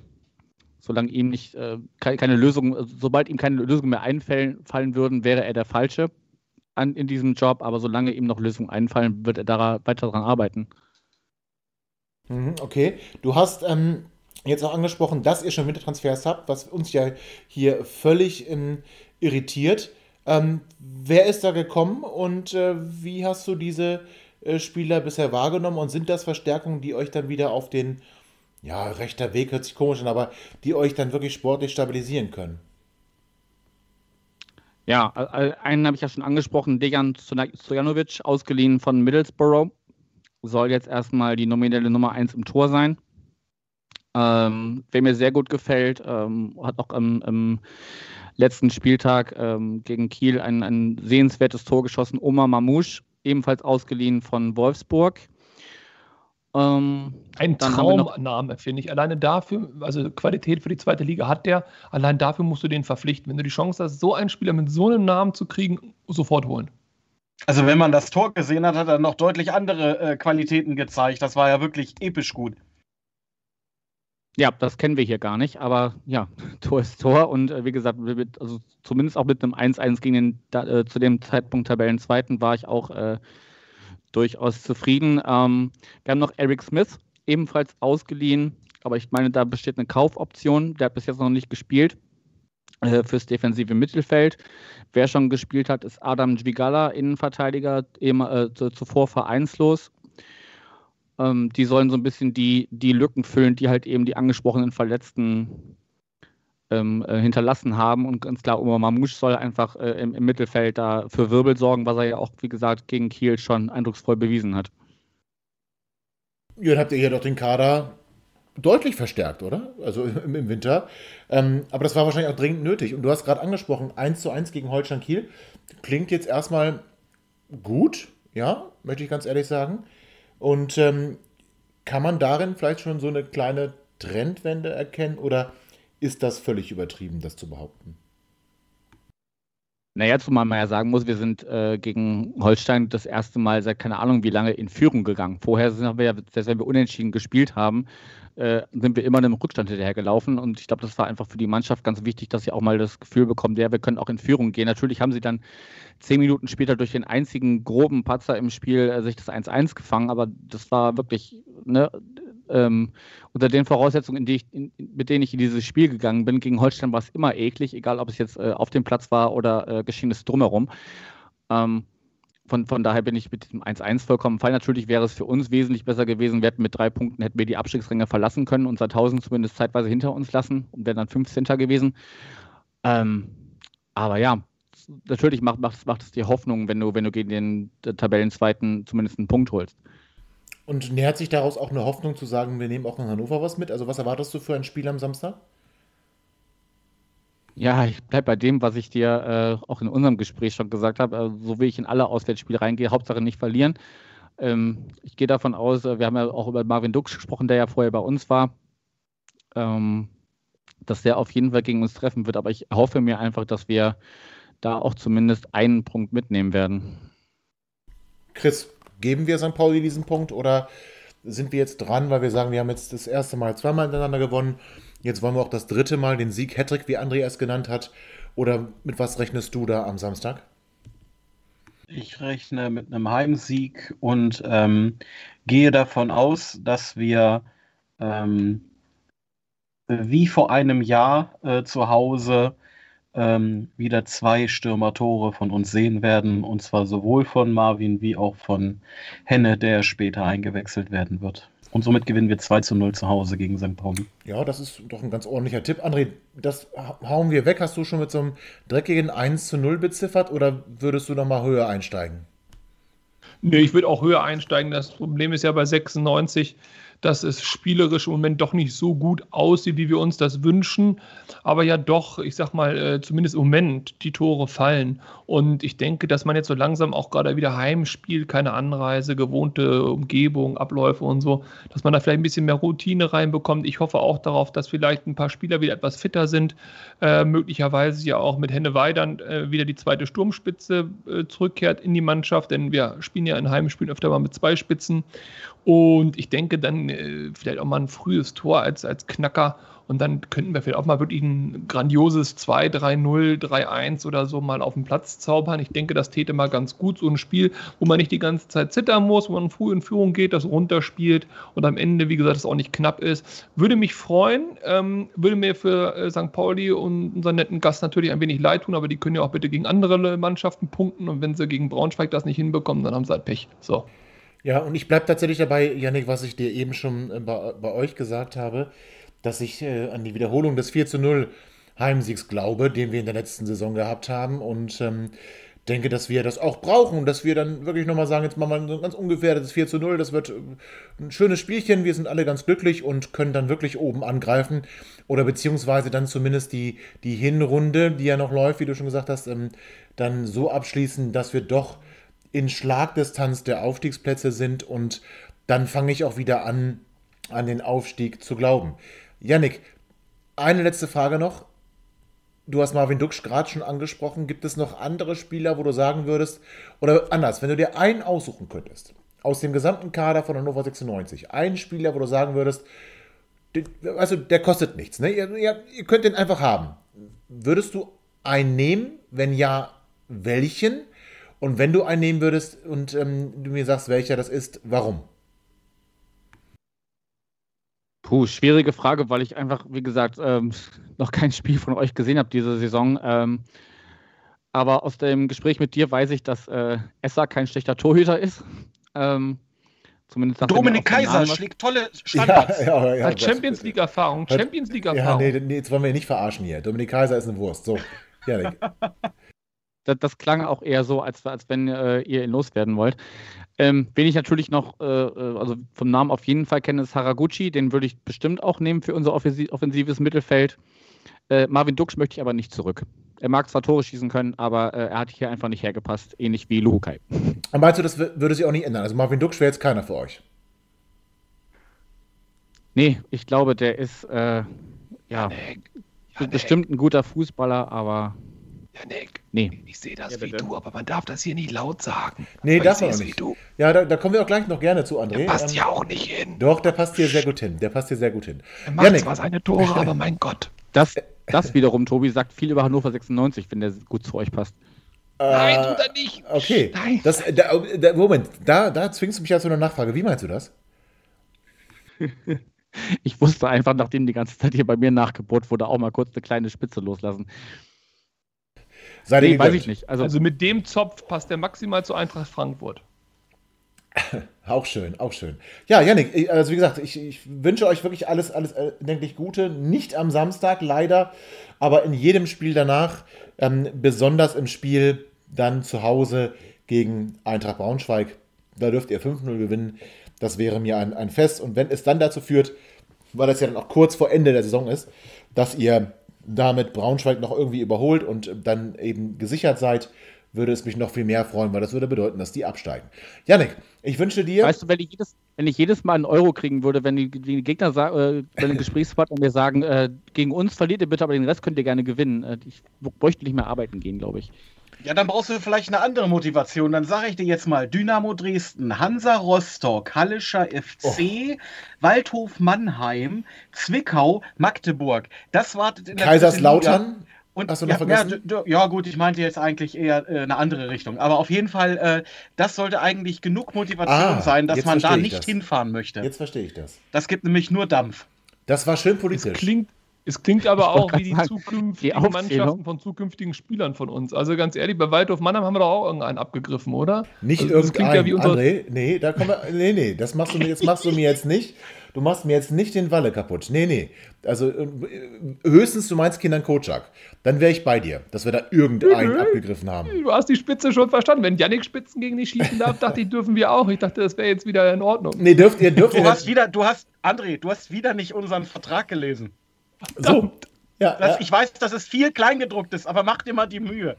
solange ihm nicht äh, keine, keine, Lösung, sobald ihm keine Lösungen mehr einfallen fallen würden, wäre er der Falsche an, in diesem Job, aber solange ihm noch Lösungen einfallen, wird er da weiter daran arbeiten. Mhm, okay, du hast ähm, jetzt auch angesprochen, dass ihr schon Wintertransfers habt, was uns ja hier völlig ähm, irritiert. Ähm, wer ist da gekommen und äh, wie hast du diese äh, Spieler bisher wahrgenommen und sind das Verstärkungen, die euch dann wieder auf den, ja, rechter Weg hört sich komisch an, aber die euch dann wirklich sportlich stabilisieren können? Ja, einen habe ich ja schon angesprochen, Dejan Stojanovic, ausgeliehen von Middlesbrough, soll jetzt erstmal die nominelle Nummer 1 im Tor sein. Ähm, wer mir sehr gut gefällt, ähm, hat auch im, im letzten Spieltag ähm, gegen Kiel ein, ein sehenswertes Tor geschossen. Omar Mamouche, ebenfalls ausgeliehen von Wolfsburg. Ähm, ein Traumname, finde ich. Alleine dafür, also Qualität für die zweite Liga hat der, allein dafür musst du den verpflichten. Wenn du die Chance hast, so einen Spieler mit so einem Namen zu kriegen, sofort holen. Also, wenn man das Tor gesehen hat, hat er noch deutlich andere äh, Qualitäten gezeigt. Das war ja wirklich episch gut. Ja, das kennen wir hier gar nicht, aber ja, Tor ist Tor und äh, wie gesagt, mit, also zumindest auch mit einem 1-1 gegen den da, äh, zu dem Zeitpunkt Tabellenzweiten war ich auch äh, durchaus zufrieden. Ähm, wir haben noch Eric Smith, ebenfalls ausgeliehen, aber ich meine, da besteht eine Kaufoption, der hat bis jetzt noch nicht gespielt äh, fürs defensive Mittelfeld. Wer schon gespielt hat, ist Adam Dvigala, Innenverteidiger, eben, äh, zuvor vereinslos ähm, die sollen so ein bisschen die, die Lücken füllen, die halt eben die angesprochenen Verletzten ähm, äh, hinterlassen haben. Und ganz klar, Omar Mamouche soll einfach äh, im, im, Mittelfeld da für Wirbel sorgen, was er ja auch, wie gesagt, gegen Kiel schon eindrucksvoll bewiesen hat. Ja, dann habt ihr hier doch den Kader deutlich verstärkt, oder? Also im, im Winter. Ähm, aber das war wahrscheinlich auch dringend nötig. Und du hast gerade angesprochen, 1 zu 1 gegen Holstein Kiel. Klingt jetzt erstmal gut, ja, möchte ich ganz ehrlich sagen. Und ähm, kann man darin vielleicht schon so eine kleine Trendwende erkennen oder ist das völlig übertrieben, das zu behaupten? Naja, zumal man ja sagen muss, wir sind äh, gegen Holstein das erste Mal seit keine Ahnung wie lange in Führung gegangen. Vorher sind wir ja, selbst wenn wir unentschieden gespielt haben, äh, sind wir immer einem Rückstand hinterhergelaufen. Und ich glaube, das war einfach für die Mannschaft ganz wichtig, dass sie auch mal das Gefühl bekommen, ja, wir können auch in Führung gehen. Natürlich haben sie dann zehn Minuten später durch den einzigen groben Patzer im Spiel äh, sich das 1-1 gefangen, aber das war wirklich, ne, ähm, unter den Voraussetzungen, die ich, in, mit denen ich in dieses Spiel gegangen bin, gegen Holstein war es immer eklig, egal ob es jetzt äh, auf dem Platz war oder äh, geschehen ist drumherum. Ähm, von, von daher bin ich mit dem 1-1 vollkommen fein. Natürlich wäre es für uns wesentlich besser gewesen. Wir hätten mit drei Punkten hätten wir die Abstiegsränge verlassen können, unser 1000 zumindest zeitweise hinter uns lassen und wären dann 15. gewesen. Ähm, aber ja, natürlich macht, macht, macht es dir Hoffnung, wenn du, wenn du gegen den Tabellenzweiten zumindest einen Punkt holst. Und nähert sich daraus auch eine Hoffnung zu sagen, wir nehmen auch in Hannover was mit? Also was erwartest du für ein Spiel am Samstag? Ja, ich bleibe bei dem, was ich dir äh, auch in unserem Gespräch schon gesagt habe. Also, so wie ich in alle Auswärtsspiele reingehe, Hauptsache nicht verlieren. Ähm, ich gehe davon aus, äh, wir haben ja auch über Marvin Dux gesprochen, der ja vorher bei uns war, ähm, dass der auf jeden Fall gegen uns treffen wird. Aber ich hoffe mir einfach, dass wir da auch zumindest einen Punkt mitnehmen werden. Chris, geben wir St. Pauli diesen Punkt oder sind wir jetzt dran, weil wir sagen, wir haben jetzt das erste Mal zweimal hintereinander gewonnen? Jetzt wollen wir auch das dritte Mal den Sieg Hattrick, wie André es genannt hat. Oder mit was rechnest du da am Samstag? Ich rechne mit einem Heimsieg und ähm, gehe davon aus, dass wir ähm, wie vor einem Jahr äh, zu Hause ähm, wieder zwei Stürmertore von uns sehen werden. Und zwar sowohl von Marvin wie auch von Henne, der später eingewechselt werden wird. Und somit gewinnen wir 2 zu 0 zu Hause gegen St. Pauli. Ja, das ist doch ein ganz ordentlicher Tipp. André, das hauen wir weg. Hast du schon mit so einem dreckigen 1 zu 0 beziffert oder würdest du noch mal höher einsteigen? Nee, ich würde auch höher einsteigen. Das Problem ist ja bei 96, dass es spielerisch im Moment doch nicht so gut aussieht, wie wir uns das wünschen. Aber ja doch, ich sag mal, äh, zumindest im Moment die Tore fallen. Und ich denke, dass man jetzt so langsam auch gerade wieder heimspielt, keine Anreise, gewohnte Umgebung, Abläufe und so, dass man da vielleicht ein bisschen mehr Routine reinbekommt. Ich hoffe auch darauf, dass vielleicht ein paar Spieler wieder etwas fitter sind. Äh, möglicherweise ja auch mit Henne Weidern äh, wieder die zweite Sturmspitze äh, zurückkehrt in die Mannschaft, denn wir spielen ja in Heimspielen öfter mal mit zwei Spitzen. Und ich denke dann äh, vielleicht auch mal ein frühes Tor als, als Knacker. Und dann könnten wir vielleicht auch mal wirklich ein grandioses 2-3-0, 3-1 oder so mal auf den Platz zaubern. Ich denke, das täte mal ganz gut. So ein Spiel, wo man nicht die ganze Zeit zittern muss, wo man früh in Führung geht, das runterspielt und am Ende, wie gesagt, es auch nicht knapp ist. Würde mich freuen, ähm, würde mir für äh, St. Pauli und unseren netten Gast natürlich ein wenig leid tun, aber die können ja auch bitte gegen andere Mannschaften punkten und wenn sie gegen Braunschweig das nicht hinbekommen, dann haben sie halt Pech. So. Ja, und ich bleibe tatsächlich dabei, Yannick, was ich dir eben schon äh, bei, bei euch gesagt habe, dass ich äh, an die Wiederholung des 4 zu 0 Heimsiegs glaube, den wir in der letzten Saison gehabt haben. Und ähm, denke, dass wir das auch brauchen, dass wir dann wirklich nochmal sagen, jetzt machen wir ein ganz ungefährdetes 4 zu 0, das wird äh, ein schönes Spielchen, wir sind alle ganz glücklich und können dann wirklich oben angreifen oder beziehungsweise dann zumindest die, die Hinrunde, die ja noch läuft, wie du schon gesagt hast, ähm, dann so abschließen, dass wir doch in Schlagdistanz der Aufstiegsplätze sind und dann fange ich auch wieder an, an den Aufstieg zu glauben. Yannick, eine letzte Frage noch. Du hast Marvin Duksch gerade schon angesprochen. Gibt es noch andere Spieler, wo du sagen würdest, oder anders, wenn du dir einen aussuchen könntest, aus dem gesamten Kader von Hannover 96, einen Spieler, wo du sagen würdest, also der kostet nichts, ne? ihr, ihr, ihr könnt den einfach haben. Würdest du einen nehmen? Wenn ja, welchen? Und wenn du einen nehmen würdest und ähm, du mir sagst, welcher das ist, warum? Puh, schwierige Frage, weil ich einfach, wie gesagt, ähm, noch kein Spiel von euch gesehen habe diese Saison. Ähm, aber aus dem Gespräch mit dir weiß ich, dass äh, Esser kein schlechter Torhüter ist. Ähm, zumindest Dominik Kaiser schlägt tolle Standards. Ja, ja, ja, Hat Champions League-Erfahrung. Champions League-Erfahrung. Ja, nee, nee, jetzt wollen wir ihn nicht verarschen hier. Dominik Kaiser ist eine Wurst. So, ja, das, das, klang auch eher so, als, als wenn äh, ihr ihn loswerden wollt. Ähm, wen ich natürlich noch, äh, äh, also vom Namen auf jeden Fall kenne, ist Haraguchi. Den würde ich bestimmt auch nehmen für unser offensives Mittelfeld. Äh, Marvin Dux möchte ich aber nicht zurück. Er mag zwar Tore schießen können, aber äh, er hat hier einfach nicht hergepasst, ähnlich wie Luhukai. Aber meinst du, das würde sich auch nicht ändern? Also Marvin Dux wäre jetzt keiner für euch? Nee, ich glaube, der ist äh, ja, ja bestimmt ein guter Fußballer, aber Janik, nee. ich sehe das ja, wie du, aber man darf das hier nicht laut sagen. Nee, darf man nicht. Du. Ja, da, da, kommen wir auch gleich noch gerne zu, André. Der passt ähm, ja auch nicht hin. Doch, der passt hier sehr gut hin. Der passt hier sehr gut hin. Er macht Janik. zwar seine Tore, aber mein Gott. Das, das wiederum, Tobi, sagt viel über Hannover 96, wenn der gut zu euch passt. Nein, tut er nicht. Okay. Nein. Das, da, da, Moment, da, da zwingst du mich ja zu einer Nachfrage. Wie meinst du das? ich wusste einfach, nachdem die ganze Zeit hier bei mir nachgebohrt wurde, auch mal kurz eine kleine Spitze loslassen. Sei nee, weiß ich nicht. Also, also mit dem Zopf passt der maximal zu Eintracht Frankfurt. Auch schön, auch schön. Ja, Janik, also wie gesagt, ich, ich wünsche euch wirklich alles, alles erdenklich Gute. Nicht am Samstag, leider, aber in jedem Spiel danach, ähm, besonders im Spiel dann zu Hause gegen Eintracht Braunschweig. Da dürft ihr 5-0 gewinnen. Das wäre mir ein, ein Fest. Und wenn es dann dazu führt, weil das ja dann auch kurz vor Ende der Saison ist, dass ihr damit Braunschweig noch irgendwie überholt und dann eben gesichert seid, würde es mich noch viel mehr freuen, weil das würde bedeuten, dass die absteigen. Janik, ich wünsche dir. Weißt du, wenn ich jedes, wenn ich jedes Mal einen Euro kriegen würde, wenn die, die Gegner äh, wenn ein Gesprächspartner mir sagen, äh, gegen uns verliert ihr bitte, aber den Rest könnt ihr gerne gewinnen. Äh, ich bräuchte nicht mehr arbeiten gehen, glaube ich. Ja, dann brauchst du vielleicht eine andere Motivation. Dann sage ich dir jetzt mal: Dynamo Dresden, Hansa Rostock, Hallischer FC, oh. Waldhof Mannheim, Zwickau, Magdeburg. Das wartet in der Kaiserslautern. Und, Hast du noch ja, vergessen? Ja, ja, gut, ich meinte jetzt eigentlich eher äh, eine andere Richtung. Aber auf jeden Fall, äh, das sollte eigentlich genug Motivation ah, sein, dass man da nicht das. hinfahren möchte. Jetzt verstehe ich das. Das gibt nämlich nur Dampf. Das war schön politisch. Es klingt, es klingt aber auch wie die zukünftigen die Mannschaften von zukünftigen Spielern von uns. Also ganz ehrlich, bei Waldhof Mannheim haben wir doch auch irgendeinen abgegriffen, oder? Nicht also, irgendeinen, ja André, nee, da kommen wir, nee, nee, das machst du mir, jetzt machst du mir jetzt nicht du machst mir jetzt nicht den Walle kaputt. Nee, nee. Also äh, höchstens du meinst Kindern Kocak. Dann wäre ich bei dir, dass wir da irgendeinen abgegriffen haben. Du hast die Spitze schon verstanden. Wenn Yannick Spitzen gegen dich schießen darf, dachte ich, dürfen wir auch. Ich dachte, das wäre jetzt wieder in Ordnung. Nee, dürft ihr, dürft du Hast wieder, du hast, André, du hast wieder nicht unseren Vertrag gelesen. So. Ja, das, ja. Ich weiß, dass es viel kleingedruckt ist, aber mach dir mal die Mühe.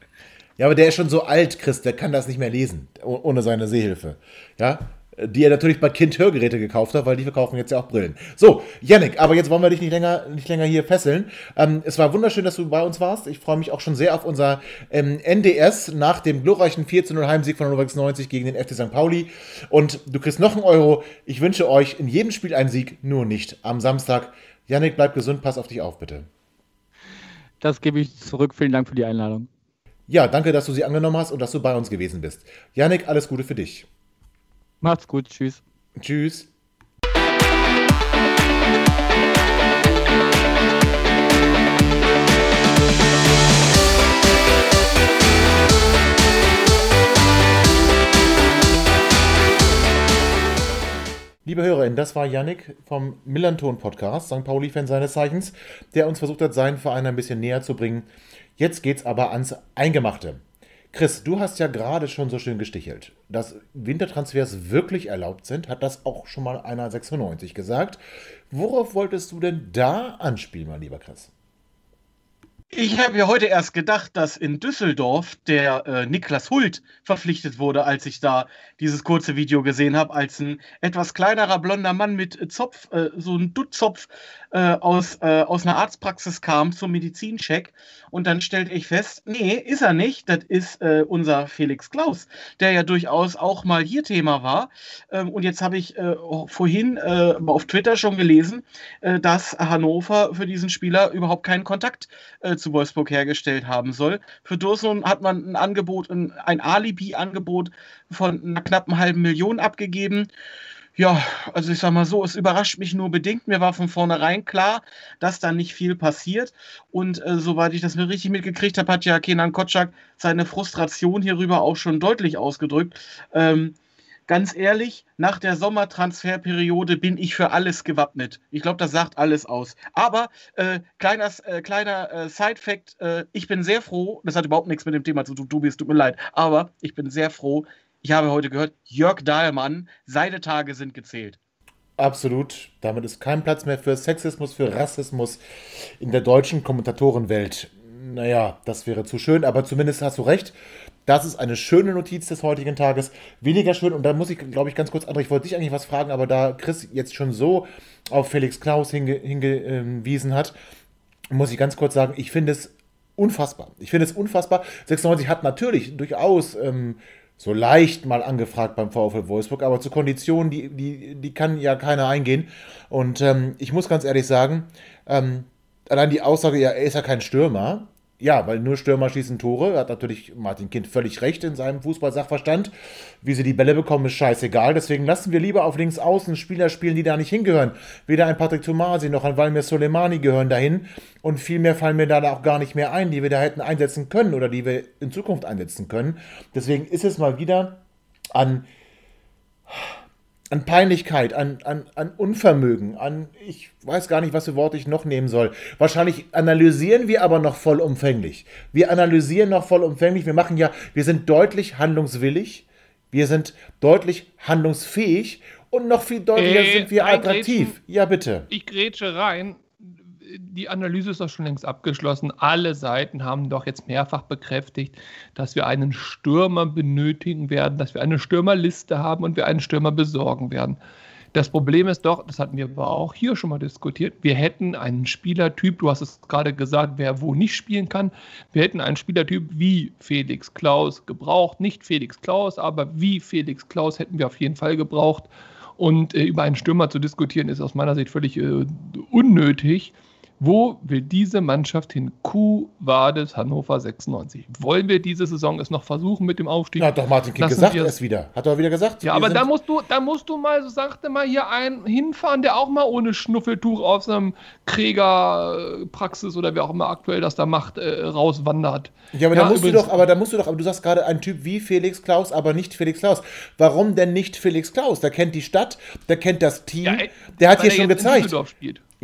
Ja, aber der ist schon so alt, Chris, der kann das nicht mehr lesen, ohne seine Sehhilfe. Ja, die er natürlich bei Kind Hörgeräte gekauft hat, weil die verkaufen jetzt ja auch Brillen. So, Yannick, aber jetzt wollen wir dich nicht länger, nicht länger hier fesseln. Ähm, es war wunderschön, dass du bei uns warst. Ich freue mich auch schon sehr auf unser ähm, NDS nach dem glorreichen 4 0 Heimsieg von Hannover 90 gegen den FC St. Pauli. Und du kriegst noch einen Euro. Ich wünsche euch in jedem Spiel einen Sieg, nur nicht am Samstag. Yannick, bleib gesund, pass auf dich auf, bitte. Das gebe ich zurück. Vielen Dank für die Einladung. Ja, danke, dass du sie angenommen hast und dass du bei uns gewesen bist. Yannick, alles Gute für dich. Macht's gut. Tschüss. Tschüss. Liebe HörerInnen, das war Yannick vom Millanton Podcast, St. Pauli-Fan seines Zeichens, der uns versucht hat, seinen Verein ein bisschen näher zu bringen. Jetzt geht's aber ans Eingemachte. Chris, du hast ja gerade schon so schön gestichelt. Dass Wintertransfers wirklich erlaubt sind, hat das auch schon mal einer 96 gesagt. Worauf wolltest du denn da anspielen, mein lieber Chris? Ich habe ja heute erst gedacht, dass in Düsseldorf der äh, Niklas Hult verpflichtet wurde, als ich da dieses kurze Video gesehen habe, als ein etwas kleinerer blonder Mann mit Zopf, äh, so ein Duttzopf äh, aus, äh, aus einer Arztpraxis kam zum Medizincheck. Und dann stellte ich fest, nee, ist er nicht. Das ist äh, unser Felix Klaus, der ja durchaus auch mal hier Thema war. Ähm, und jetzt habe ich äh, vorhin äh, auf Twitter schon gelesen, äh, dass Hannover für diesen Spieler überhaupt keinen Kontakt zu Wolfsburg hergestellt haben soll. Für Dortmund hat man ein Angebot, ein, ein Alibi-Angebot von einer knappen halben Million abgegeben. Ja, also ich sag mal so, es überrascht mich nur bedingt. Mir war von vornherein klar, dass da nicht viel passiert. Und äh, soweit ich das mir richtig mitgekriegt habe, hat ja Kenan Kotschak seine Frustration hierüber auch schon deutlich ausgedrückt. Ähm, ganz ehrlich, nach der Sommertransferperiode bin ich für alles gewappnet. Ich glaube, das sagt alles aus. Aber äh, kleiner, äh, kleiner äh, Side-Fact: äh, Ich bin sehr froh, das hat überhaupt nichts mit dem Thema zu tun, Tobi, es tut mir leid, aber ich bin sehr froh, ich habe heute gehört, Jörg Dahlmann, seine Tage sind gezählt. Absolut. Damit ist kein Platz mehr für Sexismus, für Rassismus in der deutschen Kommentatorenwelt. Naja, das wäre zu schön, aber zumindest hast du recht. Das ist eine schöne Notiz des heutigen Tages. Weniger schön, und da muss ich, glaube ich, ganz kurz, André, ich wollte dich eigentlich was fragen, aber da Chris jetzt schon so auf Felix Klaus hinge, hingewiesen hat, muss ich ganz kurz sagen, ich finde es unfassbar. Ich finde es unfassbar. 96 hat natürlich durchaus ähm, so leicht mal angefragt beim VfL Wolfsburg, aber zu Konditionen, die, die, die kann ja keiner eingehen. Und ähm, ich muss ganz ehrlich sagen, ähm, allein die Aussage, ja, er ist ja kein Stürmer, ja, weil nur Stürmer schießen Tore. Hat natürlich Martin Kind völlig recht in seinem Fußballsachverstand. Wie sie die Bälle bekommen, ist scheißegal. Deswegen lassen wir lieber auf links außen Spieler spielen, die da nicht hingehören. Weder ein Patrick Tomasi noch ein Valmir Soleimani gehören dahin. Und viel mehr fallen mir da auch gar nicht mehr ein, die wir da hätten einsetzen können oder die wir in Zukunft einsetzen können. Deswegen ist es mal wieder an an Peinlichkeit, an, an, an Unvermögen, an, ich weiß gar nicht, was für Worte ich noch nehmen soll. Wahrscheinlich analysieren wir aber noch vollumfänglich. Wir analysieren noch vollumfänglich. Wir machen ja, wir sind deutlich handlungswillig, wir sind deutlich handlungsfähig und noch viel deutlicher äh, sind wir attraktiv. Grätschen, ja, bitte. Ich grätsche rein die Analyse ist doch schon längst abgeschlossen. Alle Seiten haben doch jetzt mehrfach bekräftigt, dass wir einen Stürmer benötigen werden, dass wir eine Stürmerliste haben und wir einen Stürmer besorgen werden. Das Problem ist doch, das hatten wir aber auch hier schon mal diskutiert, wir hätten einen Spielertyp, du hast es gerade gesagt, wer wo nicht spielen kann, wir hätten einen Spielertyp wie Felix Klaus gebraucht, nicht Felix Klaus, aber wie Felix Klaus hätten wir auf jeden Fall gebraucht. Und äh, über einen Stürmer zu diskutieren, ist aus meiner Sicht völlig äh, unnötig. Wo will diese Mannschaft hin? Q Wades Hannover 96. Wollen wir diese Saison es noch versuchen mit dem Aufstieg? Ja, hat doch Martin Kind gesagt, er wieder. Hat er wieder gesagt. Ja, aber da musst du, da musst du mal, so sagte mal, hier einen hinfahren, der auch mal ohne Schnuffeltuch aus einem Kriegerpraxis oder wer auch immer aktuell das da macht, äh, rauswandert. Ja, aber ja, da musst du doch, aber da musst du doch, aber du sagst gerade ein Typ wie Felix Klaus, aber nicht Felix Klaus. Warum denn nicht Felix Klaus? Der kennt die Stadt, der kennt das Team, ja, ey, der hat hier schon gezeigt.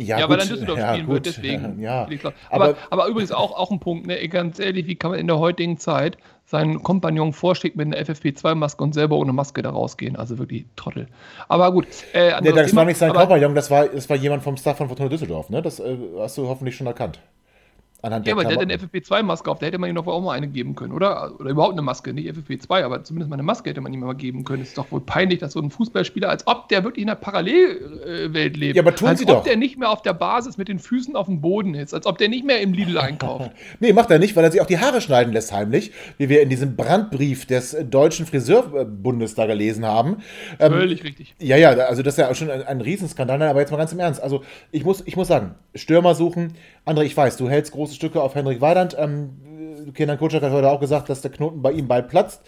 Ja, ja weil er Düsseldorf ja, spielen gut. wird, deswegen. Ja, aber, aber, aber, übrigens auch, auch ein Punkt, ne? ganz ehrlich, wie kann man in der heutigen Zeit seinen Kompagnon vorschlägt mit einer FFP2-Maske und selber ohne Maske da rausgehen? Also wirklich Trottel. Aber gut. Äh, nee, das war nicht sein Kompagnon, das war, das war jemand vom Staff von Fortuna Düsseldorf, ne? Das äh, hast du hoffentlich schon erkannt. Anhand ja, aber der hat eine FFP2-Maske auf, da hätte man ihm doch auch mal eine geben können, oder? Oder überhaupt eine Maske, nicht FFP2, aber zumindest mal eine Maske hätte man ihm mal geben können. Ist doch wohl peinlich, dass so ein Fußballspieler, als ob der wirklich in einer Parallelwelt lebt. Ja, aber tun als sie ob doch. der nicht mehr auf der Basis mit den Füßen auf dem Boden ist, als ob der nicht mehr im Lidl einkauft. nee, macht er nicht, weil er sich auch die Haare schneiden lässt heimlich, wie wir in diesem Brandbrief des deutschen Friseurbundes da gelesen haben. Ähm, Völlig richtig. Ja, ja, also das ist ja auch schon ein, ein Riesenskandal, aber jetzt mal ganz im Ernst. Also ich muss, ich muss sagen, Stürmer suchen. André, ich weiß, du hältst große Stücke auf Henrik Weidand. Ähm, Kenan Kutschak hat heute auch gesagt, dass der Knoten bei ihm bald platzt.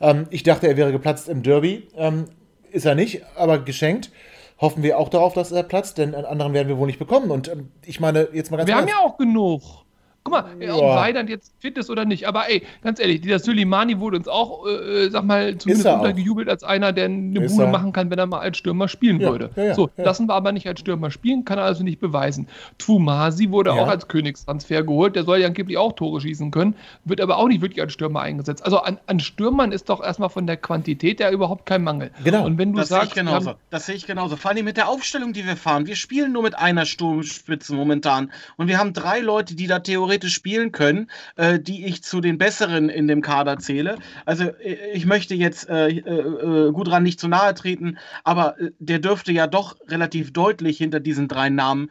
Ähm, ich dachte, er wäre geplatzt im Derby. Ähm, ist er nicht, aber geschenkt. Hoffen wir auch darauf, dass er platzt, denn einen anderen werden wir wohl nicht bekommen. Und ähm, ich meine, jetzt mal ganz Wir haben ja auch genug. Guck mal, ja. ob Weidand jetzt fit ist oder nicht. Aber ey, ganz ehrlich, dieser Suleimani wurde uns auch, äh, sag mal, zumindest untergejubelt als einer, der eine ist Bude er? machen kann, wenn er mal als Stürmer spielen ja, würde. Ja, so, lassen wir aber nicht als Stürmer spielen, kann er also nicht beweisen. Twumasi wurde auch als Königstransfer geholt, der soll ja angeblich auch Tore schießen können, wird aber auch nicht wirklich als Stürmer eingesetzt. Also an, an Stürmern ist doch erstmal von der Quantität ja überhaupt kein Mangel. Genau. Und wenn du das sagst, sehe ich genauso. Haben, das sehe ich genauso. Vor allem mit der Aufstellung, die wir fahren. Wir spielen nur mit einer Sturmspitze momentan. Und wir haben drei Leute, die da theoretisch spielen können können, äh, die ich zu den besseren in dem Kader zähle. Also äh, ich möchte jetzt äh, äh, äh Gudran nicht zu nahe treten, aber äh, der dürfte ja doch relativ deutlich hinter diesen drei Namen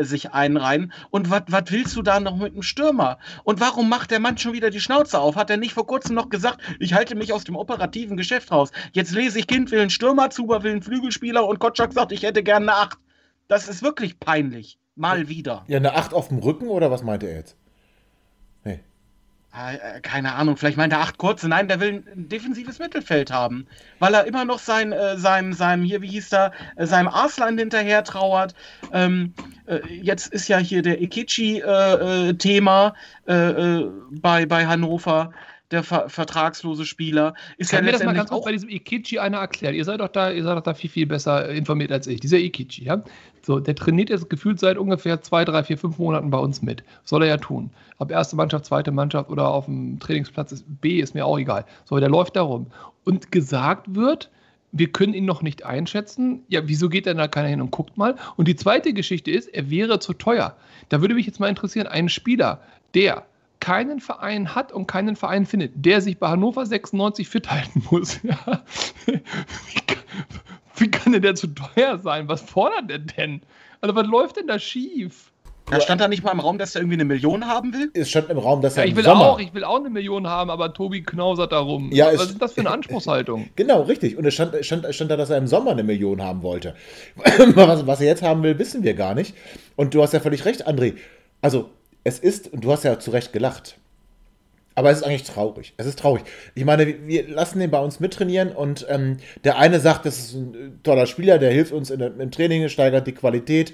sich einreihen. Und was willst du da noch mit einem Stürmer? Und warum macht der Mann schon wieder die Schnauze auf? Hat er nicht vor kurzem noch gesagt, ich halte mich aus dem operativen Geschäft raus? Jetzt lese ich, Kind will einen Stürmer, Zuber will einen Flügelspieler und Kotschak sagt, ich hätte gerne eine Acht. Das ist wirklich peinlich. Mal wieder. Ja, eine Acht auf dem Rücken oder was meinte er jetzt? Äh, keine Ahnung, vielleicht meint er acht kurze. Nein, der will ein defensives Mittelfeld haben, weil er immer noch sein, äh, seinem, seinem, hier, wie hieß er, äh, seinem Arslan hinterher trauert. Ähm, äh, jetzt ist ja hier der Ikichi-Thema äh, äh, bei, bei Hannover der ver vertragslose Spieler. Ist Kann ja mir das mal ganz kurz bei diesem Ikichi einer erklären? Ihr seid doch da, ihr seid doch da viel, viel besser informiert als ich. Dieser Ikichi, ja? So, der trainiert jetzt gefühlt seit ungefähr zwei, drei, vier, fünf Monaten bei uns mit. Soll er ja tun. Ob erste Mannschaft, zweite Mannschaft oder auf dem Trainingsplatz ist B, ist mir auch egal. So, der läuft da rum. Und gesagt wird, wir können ihn noch nicht einschätzen. Ja, wieso geht denn da keiner hin und guckt mal? Und die zweite Geschichte ist, er wäre zu teuer. Da würde mich jetzt mal interessieren, ein Spieler, der keinen Verein hat und keinen Verein findet, der sich bei Hannover 96 fit halten muss. Ja. Wie, kann, denn der zu teuer sein? Was fordert der denn? Also was läuft denn da schief? Da stand da nicht mal im Raum, dass er irgendwie eine Million haben will? Es stand im Raum, dass er ja, ich will Sommer auch, ich will auch eine Million haben, aber Tobi knausert darum. Ja, Was ist das für eine Anspruchshaltung? genau, richtig. Und es stand, stand, stand da, dass er im Sommer eine Million haben wollte. was, was er jetzt haben will, wissen wir gar nicht. Und du hast ja völlig recht, André. Also es ist, und du hast ja zu Recht gelacht, aber es ist eigentlich traurig. Es ist traurig. Ich meine, wir lassen den bei uns mittrainieren und ähm, der eine sagt, das ist ein toller Spieler, der hilft uns in, im Training, steigert die Qualität.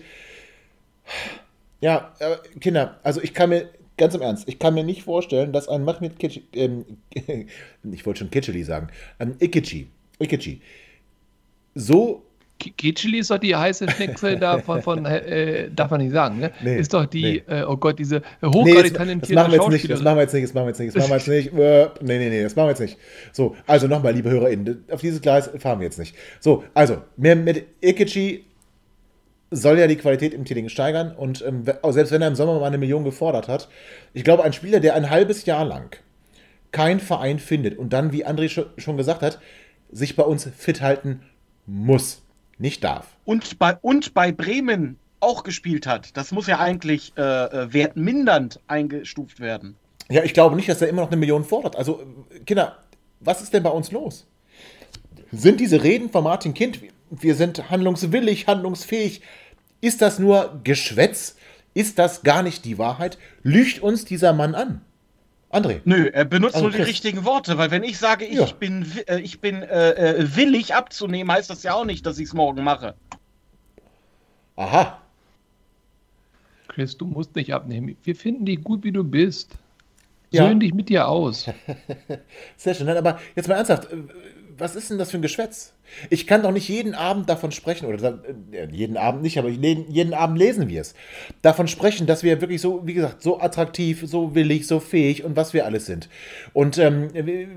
Ja, äh, Kinder, also ich kann mir, ganz im Ernst, ich kann mir nicht vorstellen, dass ein Mahmoud Kitsch, ähm, ich wollte schon Kitscheli sagen, ein Ikichi, Ikichi, so Kitscheli ist doch die heiße Schnicksel da von, von äh, darf man nicht sagen, ne? Nee, ist doch die, nee. äh, oh Gott, diese Nee, hochgradig das, das talentierte machen wir jetzt nicht, das machen wir jetzt nicht, das machen wir jetzt nicht, das machen wir jetzt nicht. Äh, nee, nee, nee, das machen wir jetzt nicht. So, also nochmal, liebe HörerInnen, auf dieses Gleis fahren wir jetzt nicht. So, also, mehr mit Ikichi soll ja die Qualität im Training steigern und ähm, auch selbst wenn er im Sommer mal eine Million gefordert hat, ich glaube, ein Spieler, der ein halbes Jahr lang kein Verein findet und dann, wie André scho- schon gesagt hat, sich bei uns fit halten muss, nicht darf. Und bei, und bei Bremen auch gespielt hat. Das muss ja eigentlich äh, äh, wertmindernd eingestuft werden. Ja, ich glaube nicht, dass er immer noch eine Million fordert. Also, Kinder, was ist denn bei uns los? Sind diese Reden von Martin Kind, wir sind handlungswillig, handlungsfähig, ist das nur Geschwätz? Ist das gar nicht die Wahrheit? Lügt uns dieser Mann an? André, Nö, er benutzt Also nur die Chris- richtigen Worte, weil wenn ich sage, ich Ja. bin, äh, ich bin äh, äh, willig abzunehmen, heißt das ja auch nicht, dass ich es morgen mache. aha, Chris, du musst nicht abnehmen. Wir finden dich gut, wie du bist. Ja. Söhn dich mit dir aus. sehr schön. Nein, aber jetzt mal ernsthaft, äh, was ist denn das für ein Geschwätz? Ich kann doch nicht jeden Abend davon sprechen, oder äh, jeden Abend nicht, aber jeden, Abend lesen wir es. Davon sprechen, dass wir wirklich so, wie gesagt, so attraktiv, so willig, so fähig und was wir alles sind. Und ähm,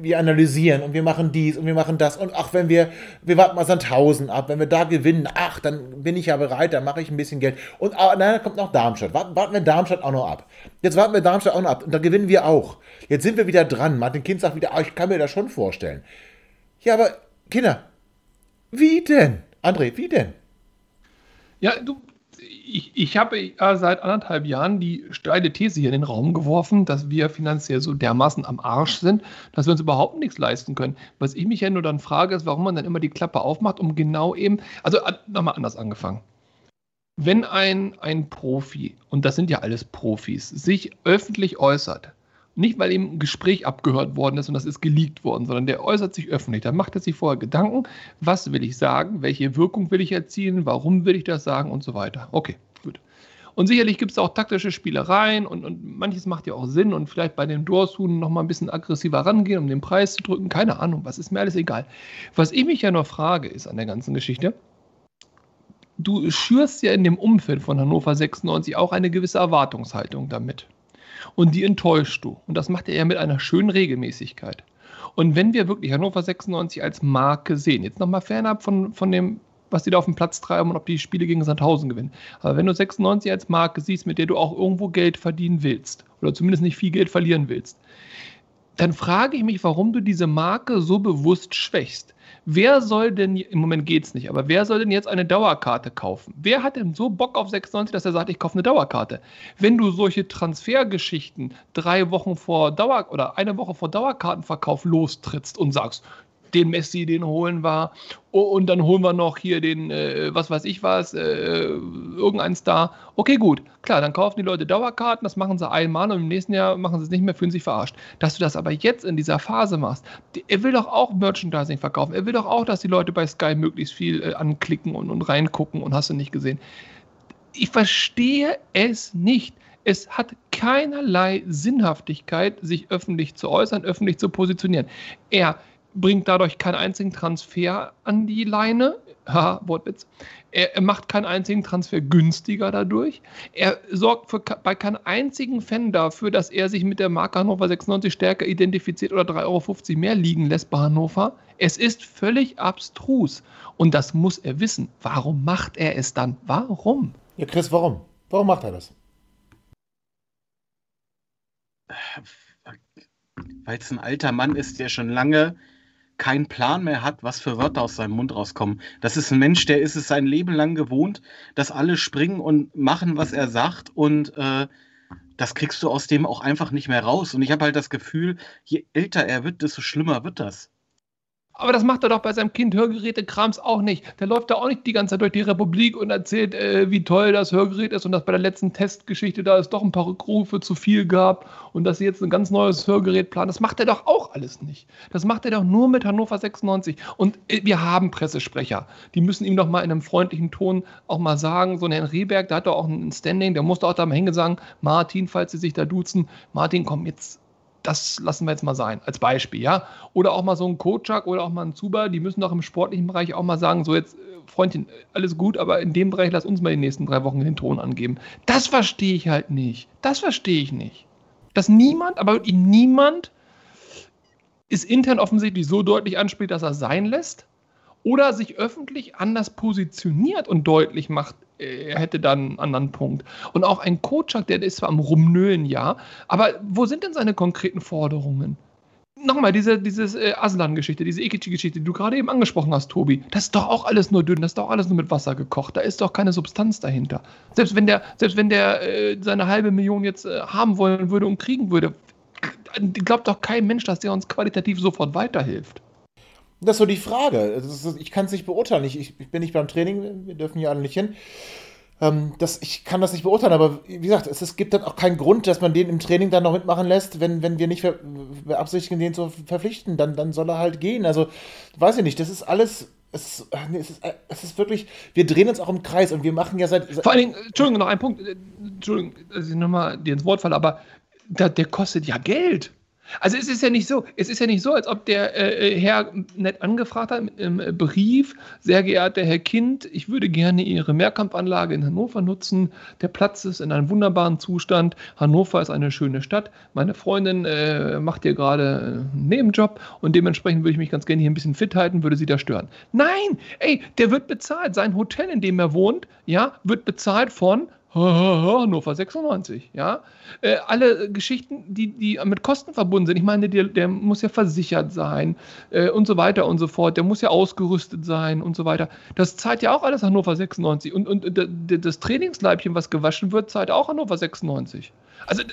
wir, analysieren und wir machen dies und wir machen das. Und ach, wenn wir, wir warten mal Sandhausen ab, wenn wir da gewinnen, ach, dann bin ich ja bereit, dann mache ich ein bisschen Geld. Und ah, nein, dann kommt noch Darmstadt. Warten, warten wir Darmstadt auch noch ab. Jetzt warten wir Darmstadt auch noch ab und da gewinnen wir auch. Jetzt sind wir wieder dran. Martin Kind sagt wieder, ah, ich kann mir das schon vorstellen. Ja, aber Kinder, wie denn? André, wie denn? Ja, du, ich, ich habe ja seit anderthalb Jahren die steile These hier in den Raum geworfen, dass wir finanziell so dermaßen am Arsch sind, dass wir uns überhaupt nichts leisten können. Was ich mich ja nur dann frage, ist, warum man dann immer die Klappe aufmacht, um genau eben, also nochmal anders angefangen. Wenn ein, ein Profi, und das sind ja alles Profis, sich öffentlich äußert, nicht weil ihm ein Gespräch abgehört worden ist und das ist geleakt worden, sondern der äußert sich öffentlich. Da macht er sich vorher Gedanken, was will ich sagen, welche Wirkung will ich erzielen, warum will ich das sagen und so weiter. Okay, gut. Und sicherlich gibt es auch taktische Spielereien und, und manches macht ja auch Sinn und vielleicht bei den Dorshuhn noch mal ein bisschen aggressiver rangehen, um den Preis zu drücken. Keine Ahnung, was ist mir alles egal. Was ich mich ja noch frage, ist an der ganzen Geschichte, du schürst ja in dem Umfeld von Hannover 96 auch eine gewisse Erwartungshaltung damit. Und die enttäuscht du. Und das macht er ja mit einer schönen Regelmäßigkeit. Und wenn wir wirklich Hannover 96 als Marke sehen, jetzt nochmal fernab von, von dem, was die da auf dem Platz treiben und ob die Spiele gegen Sandhausen gewinnen. Aber wenn du 96 als Marke siehst, mit der du auch irgendwo Geld verdienen willst, oder zumindest nicht viel Geld verlieren willst, dann frage ich mich, warum du diese Marke so bewusst schwächst. Wer soll denn, im Moment geht es nicht, aber wer soll denn jetzt eine Dauerkarte kaufen? Wer hat denn so Bock auf 96, dass er sagt, ich kaufe eine Dauerkarte? Wenn du solche Transfergeschichten drei Wochen vor Dauer oder eine Woche vor Dauerkartenverkauf lostrittst und sagst, den Messi, den holen. Oh, und dann holen wir noch hier den, äh, was weiß ich was, äh, irgendeinen Star. Okay, gut. Klar, dann kaufen die Leute Dauerkarten, das machen sie einmal und im nächsten Jahr machen sie es nicht mehr, fühlen sich verarscht. Dass du das aber jetzt in dieser Phase machst, er will doch auch Merchandising verkaufen. Er will doch auch, dass die Leute bei Sky möglichst viel äh, anklicken und, und reingucken und hast du nicht gesehen. Ich verstehe es nicht. Es hat keinerlei Sinnhaftigkeit, sich öffentlich zu äußern, öffentlich zu positionieren. Er bringt dadurch keinen einzigen Transfer an die Leine. Haha, Wortwitz. Er, er macht keinen einzigen Transfer günstiger dadurch. Er sorgt für, bei keinem einzigen Fan dafür, dass er sich mit der Marke Hannover 96 stärker identifiziert oder 3,50 Euro mehr liegen lässt bei Hannover. Es ist völlig abstrus. Und das muss er wissen. Warum macht er es dann? Warum? Ja, Chris, warum? Warum macht er das? Weil es ein alter Mann ist, der schon lange keinen Plan mehr hat, was für Wörter aus seinem Mund rauskommen. Das ist ein Mensch, der ist es sein Leben lang gewohnt, dass alle springen und machen, was er sagt. Und äh, das kriegst du aus dem auch einfach nicht mehr raus. Und ich habe halt das Gefühl, je älter er wird, desto schlimmer wird das. Aber das macht er doch bei seinem Kind Hörgeräte-Krams auch nicht. Der läuft da auch nicht die ganze Zeit durch die Republik und erzählt, äh, wie toll das Hörgerät ist und dass bei der letzten Testgeschichte da es doch ein paar Rückrufe zu viel gab und dass sie jetzt ein ganz neues Hörgerät planen. Das macht er doch auch alles nicht. Das macht er doch nur mit Hannover 96. Und äh, wir haben Pressesprecher. Die müssen ihm doch mal in einem freundlichen Ton auch mal sagen, so ein Herrn Rehberg, der hat doch auch ein Standing, der muss doch auch da mal hingehen sagen, Martin, falls sie sich da duzen, Martin, komm, jetzt das lassen wir jetzt mal sein, als Beispiel, ja. Oder auch mal so ein Kocak oder auch mal ein Zuba, die müssen doch im sportlichen Bereich auch mal sagen, so jetzt, äh, Freundchen, alles gut, aber in dem Bereich lass uns mal die nächsten drei Wochen den Ton angeben. Das verstehe ich halt nicht. Das verstehe ich nicht. Dass niemand, aber niemand ist intern offensichtlich so deutlich anspielt, dass er sein lässt oder sich öffentlich anders positioniert und deutlich macht, er hätte dann einen anderen Punkt. Und auch ein Kocak, der ist zwar am Rumnölen, ja, aber wo sind denn seine konkreten Forderungen? Nochmal, diese dieses, äh, Aslan-Geschichte, diese Ikichi-Geschichte, die du gerade eben angesprochen hast, Tobi, das ist doch auch alles nur dünn, das ist doch alles nur mit Wasser gekocht, da ist doch keine Substanz dahinter. Selbst wenn der, selbst wenn der äh, seine halbe Million jetzt äh, haben wollen würde und kriegen würde, glaubt doch kein Mensch, dass der uns qualitativ sofort weiterhilft. Das ist so die Frage. Ist, ich kann es nicht beurteilen. Ich, ich, bin nicht beim Training, wir dürfen hier alle nicht hin. Ähm, das, ich kann das nicht beurteilen, aber wie gesagt, es, es, gibt dann auch keinen Grund, dass man den im Training dann noch mitmachen lässt, wenn, wenn wir nicht beabsichtigen, den zu verpflichten. Dann, dann soll er halt gehen. Also, weiß ich nicht, das ist alles. Es, es, ist, es ist wirklich, wir drehen uns auch im Kreis und wir machen ja seit. Vor allen Dingen, Entschuldigung, noch ein Punkt, äh, Entschuldigung, dass ich nochmal dir ins Wort falle, aber der, der kostet ja Geld. Also es ist ja nicht so, es ist ja nicht so, als ob der äh, äh, Herr nett angefragt hat mit einem äh, Brief, sehr geehrter Herr Kind, ich würde gerne Ihre Mehrkampfanlage in Hannover nutzen. Der Platz ist in einem wunderbaren Zustand. Hannover ist eine schöne Stadt. Meine Freundin äh, macht hier gerade einen Nebenjob und dementsprechend würde ich mich ganz gerne hier ein bisschen fit halten, würde sie da stören. Nein, ey, der wird bezahlt. Sein Hotel, in dem er wohnt, ja, wird bezahlt von Hannover 96, ja. Äh, alle Geschichten, die, die mit Kosten verbunden sind. Ich meine, der, der muss ja versichert sein äh, und so weiter und so fort. Der muss ja ausgerüstet sein und so weiter. Das zahlt ja auch alles Hannover 96. Und, und das Trainingsleibchen, was gewaschen wird, zahlt auch Hannover 96. Also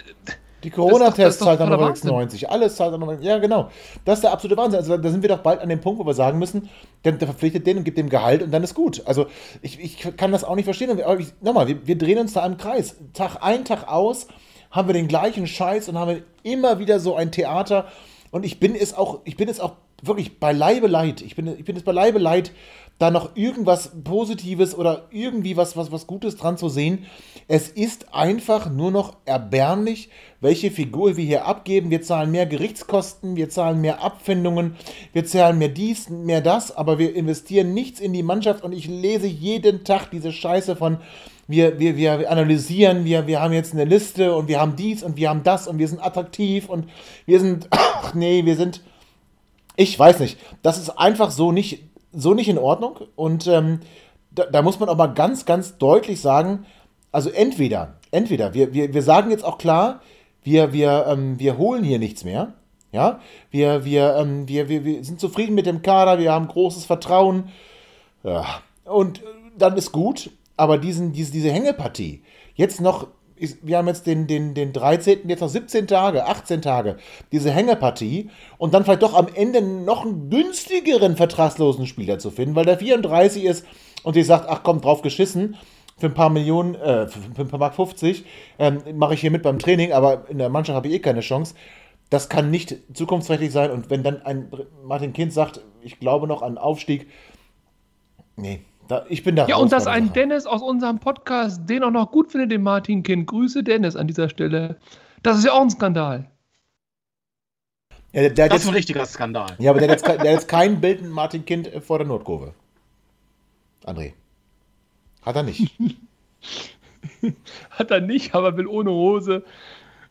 die Corona-Tests zahlt dann noch 96. Alles zahlt dann noch. Ja, genau. Das ist der absolute Wahnsinn. Also da sind wir doch bald an dem Punkt, wo wir sagen müssen, der, der verpflichtet den und gibt dem Gehalt und dann ist gut. Also ich, ich kann das auch nicht verstehen. Aber ich, nochmal, wir, wir drehen uns da im Kreis. Tag ein, Tag aus haben wir den gleichen Scheiß und haben immer wieder so ein Theater. Und ich bin es auch, ich bin es auch wirklich beileibe leid. Ich bin, ich bin es beileibe leid, da noch irgendwas Positives oder irgendwie was, was, was Gutes dran zu sehen. Es ist einfach nur noch erbärmlich, welche Figur wir hier abgeben. Wir zahlen mehr Gerichtskosten, wir zahlen mehr Abfindungen, wir zahlen mehr dies, mehr das, aber wir investieren nichts in die Mannschaft und ich lese jeden Tag diese Scheiße von wir, wir, wir analysieren, wir, wir haben jetzt eine Liste und wir haben dies und wir haben das und wir sind attraktiv und wir sind, ach nee, wir sind, ich weiß nicht, das ist einfach so nicht, so nicht in Ordnung und ähm, da, da muss man auch mal ganz, ganz deutlich sagen, also entweder, entweder, wir, wir, wir sagen jetzt auch klar, wir, wir, ähm, wir holen hier nichts mehr. Ja, wir, wir, ähm, wir, wir, wir sind zufrieden mit dem Kader, wir haben großes Vertrauen. Ja. Und dann ist gut, aber diesen, diese, diese Hängepartie, jetzt noch, ist, wir haben jetzt den, den, den 13., jetzt noch 17 Tage, 18 Tage, diese Hängepartie und dann vielleicht doch am Ende noch einen günstigeren vertragslosen Spieler zu finden, weil der 34 ist und die sagt, ach komm, drauf geschissen, für ein paar Millionen, äh, für ein paar Mark 50, ähm, mache ich hier mit beim Training, aber in der Mannschaft habe ich eh keine Chance. Das kann nicht zukunftsträchtig sein. Und wenn dann ein Martin Kind sagt, ich glaube noch an Aufstieg, nee, da, ich bin da. Ja, und dass ein Sache. Dennis aus unserem Podcast den auch noch gut findet, den Martin Kind. Grüße Dennis an dieser Stelle. Das ist ja auch ein Skandal. Ja, der, der das ist ein richtiger Skandal. Ja, aber der hat jetzt, jetzt kein Bild mit Martin Kind vor der Nordkurve. André. Hat er nicht. Hat er nicht, aber will ohne Hose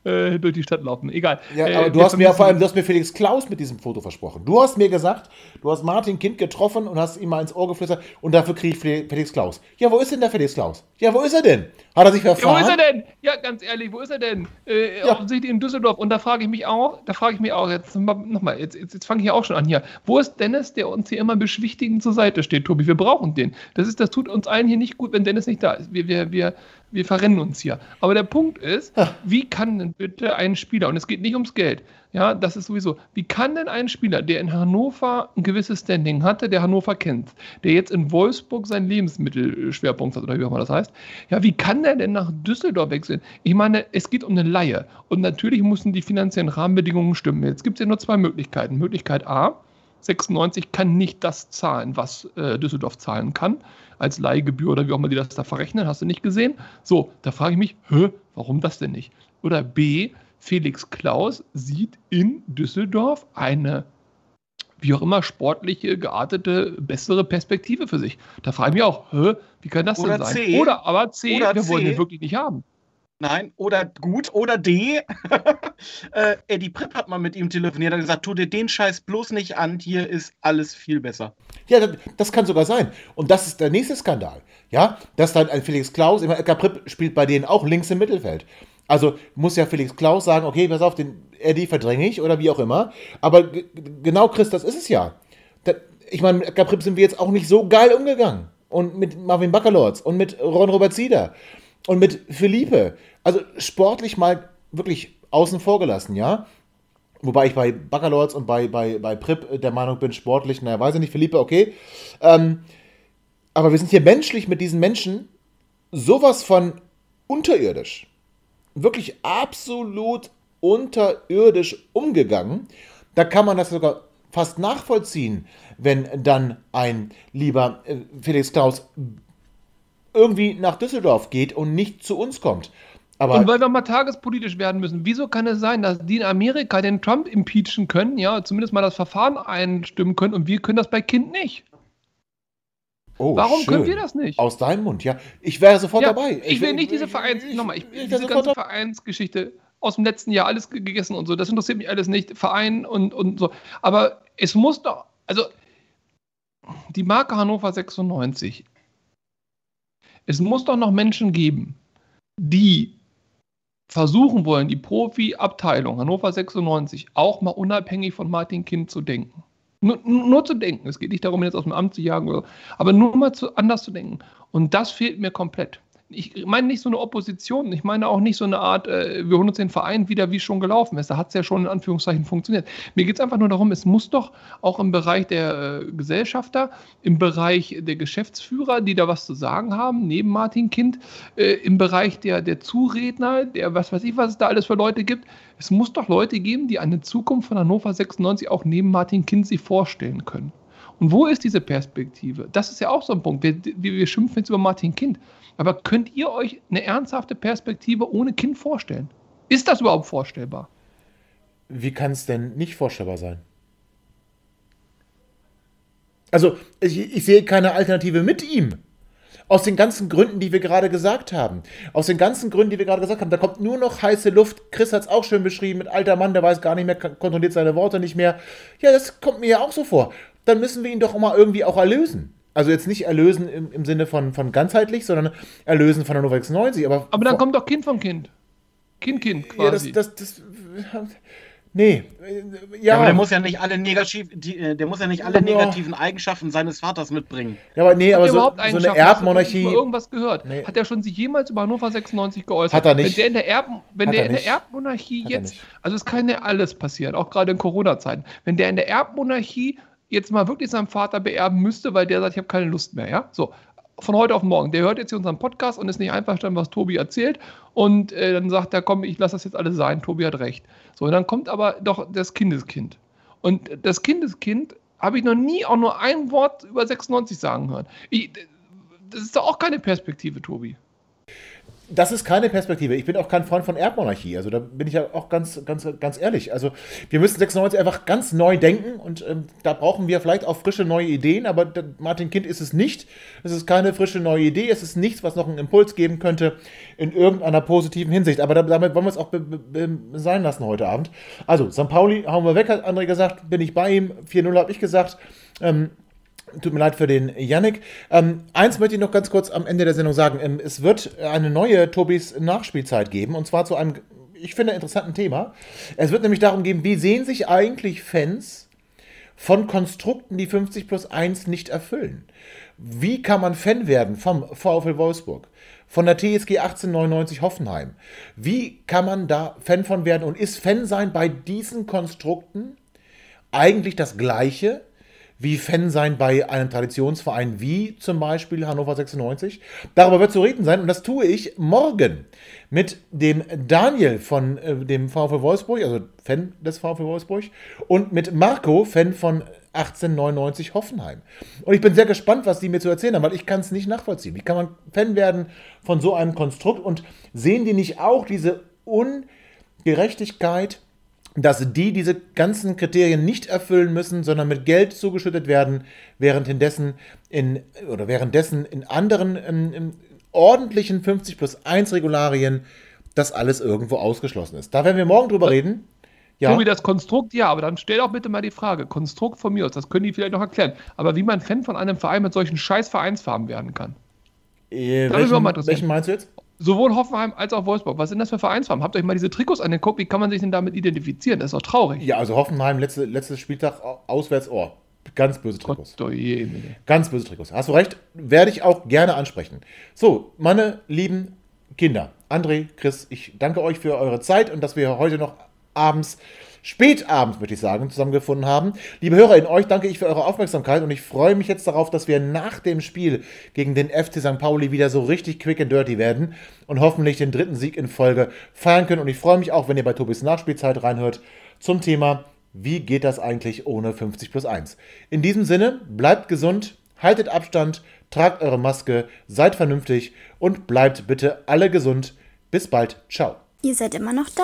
äh, durch die Stadt laufen. Egal. Ja, aber äh, du hast mir vor allem, du hast mir Felix Klaus mit diesem Foto versprochen. Du hast mir gesagt, du hast Martin Kind getroffen und hast ihm mal ins Ohr geflüstert und dafür kriege ich Felix Klaus. Ja, wo ist denn der Felix Klaus? Ja, wo ist er denn? Hat er sich verfahren? Ja, wo ist er denn? Ja, ganz ehrlich, wo ist er denn? Äh, ja. Offensichtlich in Düsseldorf. Und da frage ich mich auch, da frage ich mich auch, jetzt nochmal, jetzt, jetzt, jetzt fange ich auch schon an hier. Wo ist Dennis, der uns hier immer beschwichtigend zur Seite steht, Tobi? Wir brauchen den. Das, ist, das tut uns allen hier nicht gut, wenn Dennis nicht da ist. Wir, wir, wir, wir verrennen uns hier. Aber der Punkt ist, wie kann denn bitte ein Spieler, und es geht nicht ums Geld, ja, das ist sowieso, wie kann denn ein Spieler, der in Hannover ein gewisses Standing hatte, der Hannover kennt, der jetzt in Wolfsburg seinen Lebensmittelschwerpunkt hat, oder wie auch immer das heißt, ja, wie kann der denn nach Düsseldorf wechseln? Ich meine, es geht um eine Laie und natürlich müssen die finanziellen Rahmenbedingungen stimmen. Jetzt gibt es ja nur zwei Möglichkeiten. Möglichkeit A, 96 kann nicht das zahlen, was äh, Düsseldorf zahlen kann, als Leihgebühr oder wie auch immer die das da verrechnen, hast du nicht gesehen? So, da frage ich mich, hä, warum das denn nicht? Oder B, Felix Klaus sieht in Düsseldorf eine, wie auch immer, sportliche, geartete, bessere Perspektive für sich. Da frage ich mich auch, hä, wie kann das Oder denn sein? C. Oder aber C, Oder wir wollen C. den wirklich nicht haben. Nein, oder gut, oder D. äh, Eddie Pripp hat mal mit ihm telefoniert und gesagt, tu dir den Scheiß bloß nicht an, hier ist alles viel besser. Ja, das, das kann sogar sein. Und das ist der nächste Skandal. Ja, dass dann ein Felix Klaus, immer Edgar Pripp spielt bei denen auch links im Mittelfeld. Also muss ja Felix Klaus sagen, okay, pass auf, den Eddie verdränge ich oder wie auch immer. Aber genau, Chris, das ist es ja. Da, ich meine, mit Edgar Pripp sind wir jetzt auch nicht so geil umgegangen. Und mit Marvin Baccalords und mit Ron Robert Zieder und mit Philippe. Also sportlich mal wirklich außen vor gelassen, ja. Wobei ich bei Baccalords und bei, bei, bei Prip der Meinung bin, sportlich, naja, weiß ich nicht, Philippe, okay. Ähm, aber wir sind hier menschlich mit diesen Menschen sowas von unterirdisch. Wirklich absolut unterirdisch umgegangen. Da kann man das sogar fast nachvollziehen, wenn dann ein lieber äh, Felix Klaus irgendwie nach Düsseldorf geht und nicht zu uns kommt. Aber Und weil wir mal tagespolitisch werden müssen, wieso kann es sein, dass die in Amerika den Trump impeachen können, ja, zumindest mal das Verfahren einstimmen können und wir können das bei Kind nicht? Oh, Warum schön. können wir das nicht? Aus deinem Mund, ja. Ich wäre sofort Ja, dabei. Ich will nicht diese Vereins, nochmal, ich, ich diese ganze. Vereinsgeschichte aus dem letzten Jahr alles ge- gegessen und so, das interessiert mich alles nicht. Verein und, und so. Aber es muss doch, also die Marke Hannover 96, es muss doch noch Menschen geben, die versuchen wollen, die Profi-Abteilung Hannover 96 auch mal unabhängig von Martin Kind zu denken. Nur, nur zu denken. Es geht nicht darum, jetzt aus dem Amt zu jagen, aber nur mal zu, anders zu denken. Und das fehlt mir komplett. Ich meine nicht so eine Opposition, ich meine auch nicht so eine Art, äh, wir holen uns den Verein wieder, wie es schon gelaufen ist. Da hat es ja schon in Anführungszeichen funktioniert. Mir geht es einfach nur darum, es muss doch auch im Bereich der äh, Gesellschafter, im Bereich der Geschäftsführer, die da was zu sagen haben, neben Martin Kind, äh, im Bereich der, der Zuredner, der was weiß ich, was es da alles für Leute gibt. Es muss doch Leute geben, die eine Zukunft von Hannover 96 auch neben Martin Kind sich vorstellen können. Und wo ist diese Perspektive? Das ist ja auch so ein Punkt. Wir, wir, schimpfen jetzt über Martin Kind. Aber könnt ihr euch eine ernsthafte Perspektive ohne Kind vorstellen? Ist das überhaupt vorstellbar? Wie kann es denn nicht vorstellbar sein? Also, ich, ich sehe keine Alternative mit ihm. Aus den ganzen Gründen, die wir gerade gesagt haben. Aus den ganzen Gründen, die wir gerade gesagt haben. Da kommt nur noch heiße Luft. Chris hat es auch schön beschrieben. Mit alter Mann, der weiß gar nicht mehr, kontrolliert seine Worte nicht mehr. Ja, das kommt mir ja auch so vor. Dann müssen wir ihn doch mal irgendwie auch erlösen. Also jetzt nicht erlösen im, im Sinne von, von ganzheitlich, sondern erlösen von der Nova 96. Aber, Aber dann kommt doch Kind vom Kind. Kind, Kind Ja, das, quasi. das, das. Nee. Ja, Ja, aber der muss ja nicht alle, negativ, die, äh, der muss ja nicht alle Ja. negativen Eigenschaften seines Vaters mitbringen. Ja, aber nee, Hat aber er so, überhaupt so eine Erbmonarchie. über irgendwas gehört? Nee. Hat er schon sich jemals über Hannover 96 geäußert? Hat er nicht. Wenn der in der, Erb, wenn Hat der er in der. Erbmonarchie Hat jetzt, also es kann ja alles passieren, auch gerade in Corona-Zeiten. Wenn der in der Erbmonarchie jetzt mal wirklich seinen Vater beerben müsste, weil der sagt, ich habe keine Lust mehr, ja? So, von heute auf morgen. Der hört jetzt hier unseren Podcast und ist nicht einverstanden, was Tobi erzählt. Und äh, dann sagt er, komm, ich lasse das jetzt alles sein, Tobi hat recht. So, und dann kommt aber doch das Kindeskind. Und das Kindeskind habe ich noch nie auch nur ein Wort über 96 sagen hören. Ich, das ist doch auch keine Perspektive, Tobi. Das ist keine Perspektive. Ich bin auch kein Freund von Erbmonarchie. Also da bin ich ja auch ganz, ganz, ganz ehrlich. Also wir müssen 96 einfach ganz neu denken und ähm, da brauchen wir vielleicht auch frische neue Ideen, aber der Martin Kind ist es nicht. Es ist keine frische neue Idee. Es ist nichts, was noch einen Impuls geben könnte in irgendeiner positiven Hinsicht. Aber da- damit wollen wir es auch sein lassen heute Abend. Also, St. Pauli hauen wir weg, hat André gesagt, bin ich bei ihm. 4-0 habe ich gesagt. Ähm, Tut mir leid für den Yannick. Ähm, eins möchte ich noch ganz kurz am Ende der Sendung sagen. Ähm, es wird eine neue Tobis Nachspielzeit geben und zwar zu einem, ich finde, interessanten Thema. Es wird nämlich darum gehen, wie sehen sich eigentlich Fans von Konstrukten, die 50 plus 1 nicht erfüllen? Wie kann man Fan werden vom VfL Wolfsburg, von der TSG 1899 Hoffenheim. Wie kann man da Fan von werden und ist Fan sein bei diesen Konstrukten eigentlich das gleiche wie Fan sein bei einem Traditionsverein wie zum Beispiel Hannover 96. Darüber wird zu reden sein und das tue ich morgen mit dem Daniel von äh, dem VfL Wolfsburg, also Fan des VfL Wolfsburg, und mit Marco, Fan von 1899 Hoffenheim. Und ich bin sehr gespannt, was die mir zu erzählen haben, weil ich kann es nicht nachvollziehen. Wie kann man Fan werden von so einem Konstrukt und sehen die nicht auch diese Ungerechtigkeit? Dass die diese ganzen Kriterien nicht erfüllen müssen, sondern mit Geld zugeschüttet werden, währenddessen in, oder währenddessen in anderen in, in ordentlichen 50 plus 1 Regularien das alles irgendwo ausgeschlossen ist. Da werden wir morgen drüber reden. Ja. Tobi, das Konstrukt, ja, aber dann stell doch bitte mal die Frage. Konstrukt von mir aus, das können die vielleicht noch erklären. Aber wie man Fan von einem Verein mit solchen scheiß Vereinsfarben werden kann. Äh, welchen, welchen meinst du jetzt? Sowohl Hoffenheim als auch Wolfsburg. Was sind das für Vereinsfarben? Habt ihr euch mal diese Trikots angeguckt? Wie kann man sich denn damit identifizieren? Das ist doch traurig. Ja, also Hoffenheim, letzte, letztes Spieltag auswärts, oh, ganz böse Trikots. Gott, oh je, ganz böse Trikots. Hast du recht, werde ich auch gerne ansprechen. So, meine lieben Kinder, André, Chris, ich danke euch für eure Zeit und dass wir heute noch abends spätabends, möchte ich sagen, zusammengefunden haben. Liebe Hörer, in euch danke ich für eure Aufmerksamkeit und ich freue mich jetzt darauf, dass wir nach dem Spiel gegen den FC St. Pauli wieder so richtig quick and dirty werden und hoffentlich den dritten Sieg in Folge feiern können. Und ich freue mich auch, wenn ihr bei Tobis Nachspielzeit reinhört zum Thema, wie geht das eigentlich ohne 50 plus 1. In diesem Sinne, bleibt gesund, haltet Abstand, tragt eure Maske, seid vernünftig und bleibt bitte alle gesund. Bis bald. Ciao. Ihr seid immer noch da?